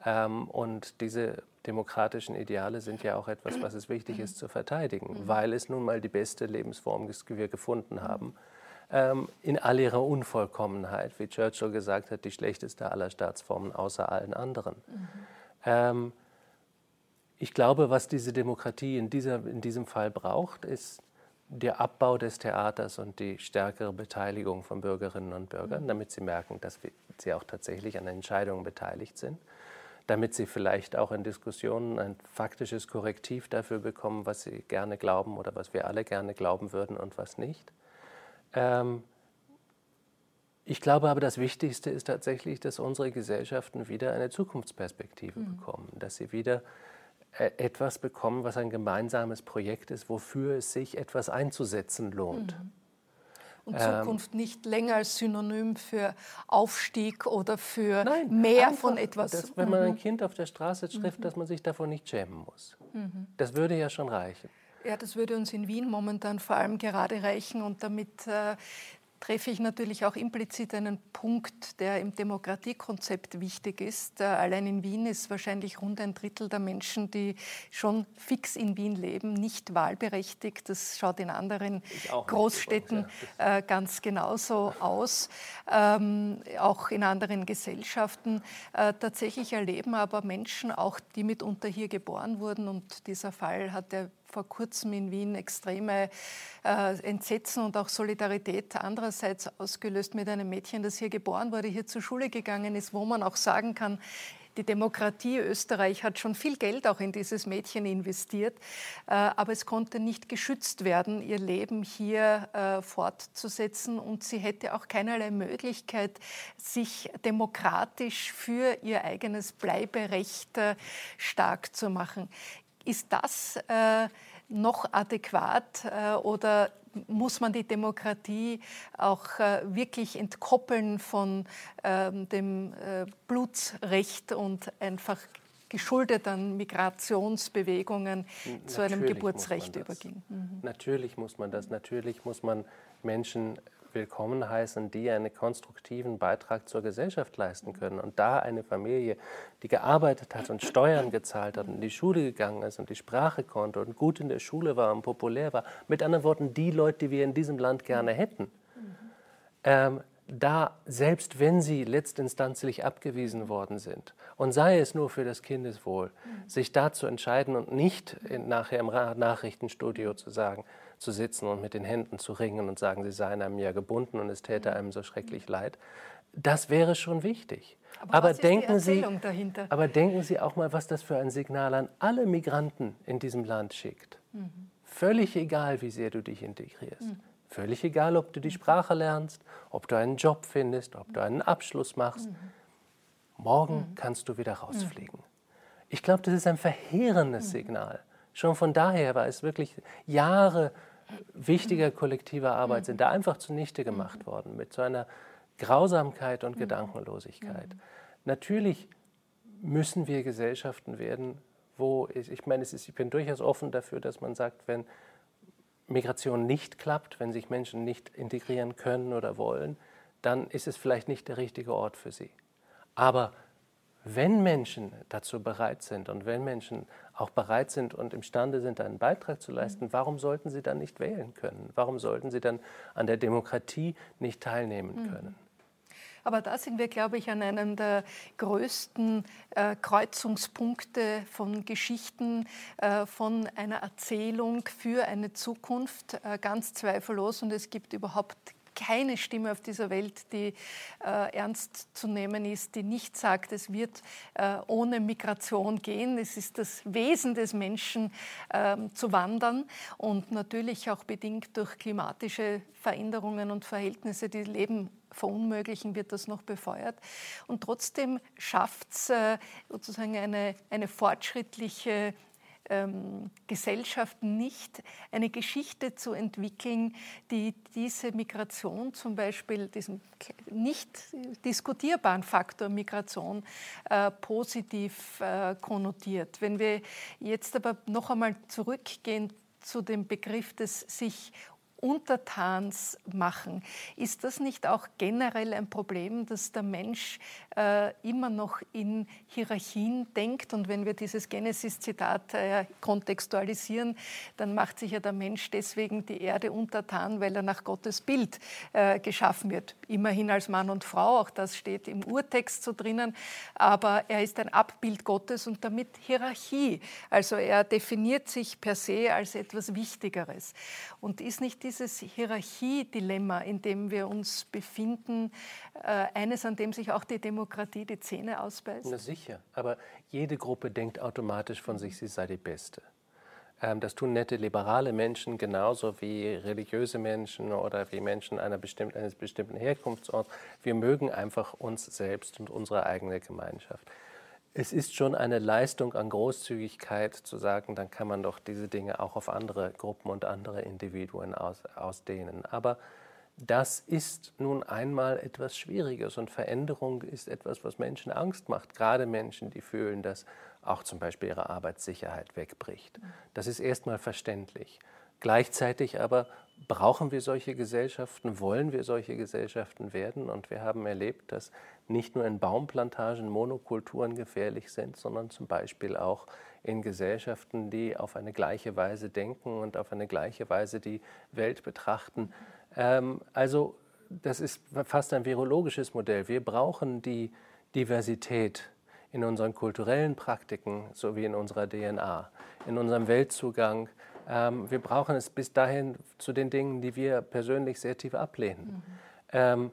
Ähm, und diese demokratischen Ideale sind ja auch etwas, was es wichtig ist zu verteidigen, mhm. weil es nun mal die beste Lebensform ist, die wir gefunden haben. Ähm, in all ihrer Unvollkommenheit, wie Churchill gesagt hat, die schlechteste aller Staatsformen außer allen anderen. Mhm. Ähm, ich glaube, was diese Demokratie in, dieser, in diesem Fall braucht, ist der Abbau des Theaters und die stärkere Beteiligung von Bürgerinnen und Bürgern, mhm. damit sie merken, dass sie auch tatsächlich an Entscheidungen beteiligt sind damit sie vielleicht auch in Diskussionen ein faktisches Korrektiv dafür bekommen, was sie gerne glauben oder was wir alle gerne glauben würden und was nicht. Ähm, ich glaube aber, das Wichtigste ist tatsächlich, dass unsere Gesellschaften wieder eine Zukunftsperspektive mhm. bekommen, dass sie wieder äh, etwas bekommen, was ein gemeinsames Projekt ist, wofür es sich etwas einzusetzen lohnt. Mhm und ähm, Zukunft nicht länger als Synonym für Aufstieg oder für Nein, mehr einfach, von etwas. Dass, wenn man ein mhm. Kind auf der Straße trifft, mhm. dass man sich davon nicht schämen muss. Mhm. Das würde ja schon reichen. Ja, das würde uns in Wien momentan vor allem gerade reichen und damit äh, treffe ich natürlich auch implizit einen Punkt, der im Demokratiekonzept wichtig ist. Äh, allein in Wien ist wahrscheinlich rund ein Drittel der Menschen, die schon fix in Wien leben, nicht wahlberechtigt. Das schaut in anderen Großstädten ja. Äh, ganz genauso aus. Ähm, auch in anderen Gesellschaften. Äh, tatsächlich erleben aber Menschen, auch die mitunter hier geboren wurden, und dieser Fall hat ja vor kurzem in Wien extreme äh, Entsetzen und auch Solidarität andererseits ausgelöst mit einem Mädchen, das hier geboren wurde, hier zur Schule gegangen ist, wo man auch sagen kann, die Demokratie Österreich hat schon viel Geld auch in dieses Mädchen investiert, äh, aber es konnte nicht geschützt werden, ihr Leben hier äh, fortzusetzen und sie hätte auch keinerlei Möglichkeit, sich demokratisch für ihr eigenes Bleiberecht äh, stark zu machen. Ist das äh, noch adäquat äh, oder muss man die Demokratie auch äh, wirklich entkoppeln von ähm, dem äh, Blutsrecht und einfach geschuldet an Migrationsbewegungen Natürlich zu einem Geburtsrecht übergehen? Mhm. Natürlich muss man das. Natürlich muss man Menschen willkommen heißen, die einen konstruktiven Beitrag zur Gesellschaft leisten können. Und da eine Familie, die gearbeitet hat und Steuern gezahlt hat und in die Schule gegangen ist und die Sprache konnte und gut in der Schule war und populär war, mit anderen Worten, die Leute, die wir in diesem Land gerne hätten, ähm, da, selbst wenn sie letztinstanzlich abgewiesen worden sind, und sei es nur für das Kindeswohl, sich da zu entscheiden und nicht nachher im Nachrichtenstudio zu sagen, zu sitzen und mit den Händen zu ringen und sagen, sie seien einem ja gebunden und es täte einem so schrecklich leid. Das wäre schon wichtig. Aber, aber denken Sie, dahinter? aber denken Sie auch mal, was das für ein Signal an alle Migranten in diesem Land schickt. Mhm. Völlig egal, wie sehr du dich integrierst. Mhm. Völlig egal, ob du die Sprache lernst, ob du einen Job findest, ob du einen Abschluss machst. Mhm. Morgen mhm. kannst du wieder rausfliegen. Ich glaube, das ist ein verheerendes mhm. Signal. Schon von daher war es wirklich Jahre wichtiger kollektiver Arbeit sind da einfach zunichte gemacht worden mit so einer Grausamkeit und Gedankenlosigkeit. Natürlich müssen wir Gesellschaften werden, wo ich, ich meine, ist, ich bin durchaus offen dafür, dass man sagt, wenn Migration nicht klappt, wenn sich Menschen nicht integrieren können oder wollen, dann ist es vielleicht nicht der richtige Ort für sie. Aber wenn Menschen dazu bereit sind und wenn Menschen auch bereit sind und imstande sind, einen Beitrag zu leisten, mhm. warum sollten sie dann nicht wählen können? Warum sollten sie dann an der Demokratie nicht teilnehmen mhm. können? Aber da sind wir, glaube ich, an einem der größten äh, Kreuzungspunkte von Geschichten, äh, von einer Erzählung für eine Zukunft, äh, ganz zweifellos. Und es gibt überhaupt keine Stimme auf dieser Welt, die äh, ernst zu nehmen ist, die nicht sagt, es wird äh, ohne Migration gehen. Es ist das Wesen des Menschen äh, zu wandern und natürlich auch bedingt durch klimatische Veränderungen und Verhältnisse, die Leben verunmöglichen, wird das noch befeuert. Und trotzdem schafft es äh, sozusagen eine, eine fortschrittliche ähm, Gesellschaft nicht eine Geschichte zu entwickeln, die diese Migration zum Beispiel, diesen nicht diskutierbaren Faktor Migration äh, positiv äh, konnotiert. Wenn wir jetzt aber noch einmal zurückgehen zu dem Begriff des sich Untertans machen. Ist das nicht auch generell ein Problem, dass der Mensch äh, immer noch in Hierarchien denkt? Und wenn wir dieses Genesis-Zitat äh, kontextualisieren, dann macht sich ja der Mensch deswegen die Erde untertan, weil er nach Gottes Bild äh, geschaffen wird. Immerhin als Mann und Frau, auch das steht im Urtext so drinnen. Aber er ist ein Abbild Gottes und damit Hierarchie. Also er definiert sich per se als etwas Wichtigeres. Und ist nicht dieses Hierarchiedilemma, in dem wir uns befinden, äh, eines, an dem sich auch die Demokratie die Zähne ausbeißt? Na sicher, aber jede Gruppe denkt automatisch von sich, sie sei die Beste. Ähm, das tun nette liberale Menschen genauso wie religiöse Menschen oder wie Menschen einer bestimmten, eines bestimmten Herkunftsorts. Wir mögen einfach uns selbst und unsere eigene Gemeinschaft es ist schon eine Leistung an Großzügigkeit zu sagen, dann kann man doch diese Dinge auch auf andere Gruppen und andere Individuen aus, ausdehnen. Aber das ist nun einmal etwas Schwieriges und Veränderung ist etwas, was Menschen Angst macht, gerade Menschen, die fühlen, dass auch zum Beispiel ihre Arbeitssicherheit wegbricht. Das ist erstmal verständlich. Gleichzeitig aber brauchen wir solche Gesellschaften, wollen wir solche Gesellschaften werden und wir haben erlebt, dass nicht nur in Baumplantagen Monokulturen gefährlich sind, sondern zum Beispiel auch in Gesellschaften, die auf eine gleiche Weise denken und auf eine gleiche Weise die Welt betrachten. Ähm, also das ist fast ein virologisches Modell. Wir brauchen die Diversität in unseren kulturellen Praktiken sowie in unserer DNA, in unserem Weltzugang. Ähm, wir brauchen es bis dahin zu den Dingen, die wir persönlich sehr tief ablehnen. Mhm. Ähm,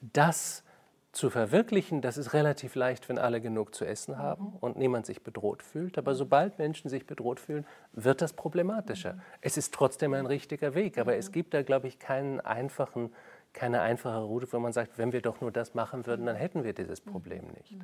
das zu verwirklichen, das ist relativ leicht, wenn alle genug zu essen haben mhm. und niemand sich bedroht fühlt. Aber sobald Menschen sich bedroht fühlen, wird das problematischer. Mhm. Es ist trotzdem ein richtiger Weg, aber es gibt da, glaube ich, keinen einfachen, keine einfache Route, wo man sagt, wenn wir doch nur das machen würden, dann hätten wir dieses Problem nicht.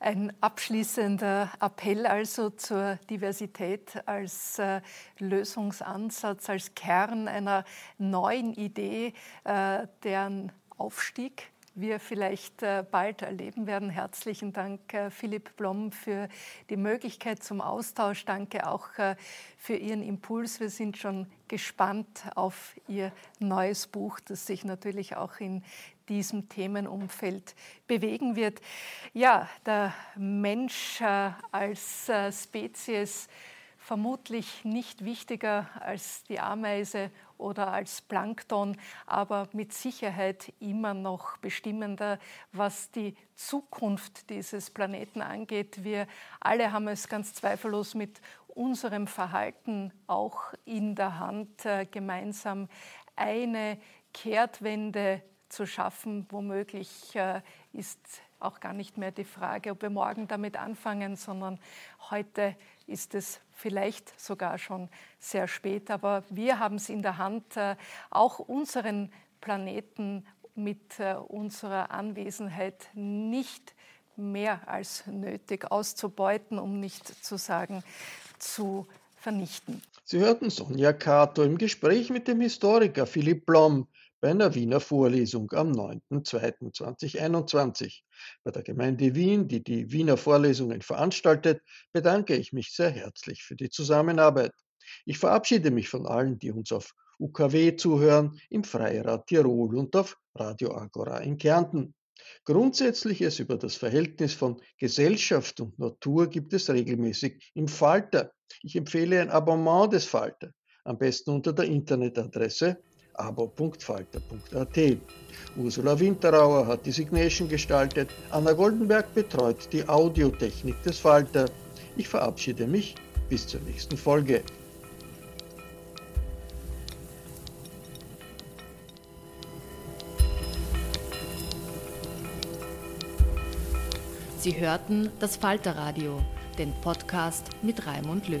Ein abschließender Appell also zur Diversität als äh, Lösungsansatz, als Kern einer neuen Idee, äh, deren Aufstieg wir vielleicht äh, bald erleben werden. Herzlichen Dank, äh, Philipp Blom, für die Möglichkeit zum Austausch. Danke auch äh, für Ihren Impuls. Wir sind schon gespannt auf Ihr neues Buch, das sich natürlich auch in diesem Themenumfeld bewegen wird. Ja, der Mensch als Spezies vermutlich nicht wichtiger als die Ameise oder als Plankton, aber mit Sicherheit immer noch bestimmender, was die Zukunft dieses Planeten angeht. Wir alle haben es ganz zweifellos mit unserem Verhalten auch in der Hand, äh, gemeinsam eine Kehrtwende zu schaffen. Womöglich äh, ist auch gar nicht mehr die Frage, ob wir morgen damit anfangen, sondern heute ist es vielleicht sogar schon sehr spät. Aber wir haben es in der Hand, äh, auch unseren Planeten mit äh, unserer Anwesenheit nicht mehr als nötig auszubeuten, um nicht zu sagen zu vernichten. Sie hörten Sonja Cato im Gespräch mit dem Historiker Philipp Blom bei einer Wiener Vorlesung am 9.2.2021. Bei der Gemeinde Wien, die die Wiener Vorlesungen veranstaltet, bedanke ich mich sehr herzlich für die Zusammenarbeit. Ich verabschiede mich von allen, die uns auf UKW zuhören, im Freirad Tirol und auf Radio Agora in Kärnten. Grundsätzliches über das Verhältnis von Gesellschaft und Natur gibt es regelmäßig im Falter. Ich empfehle ein Abonnement des Falter, am besten unter der Internetadresse abo.falter.at. Ursula Winterauer hat die Signation gestaltet, Anna Goldenberg betreut die Audiotechnik des Falter. Ich verabschiede mich bis zur nächsten Folge. Sie hörten das Falterradio, den Podcast mit Raimund Löw.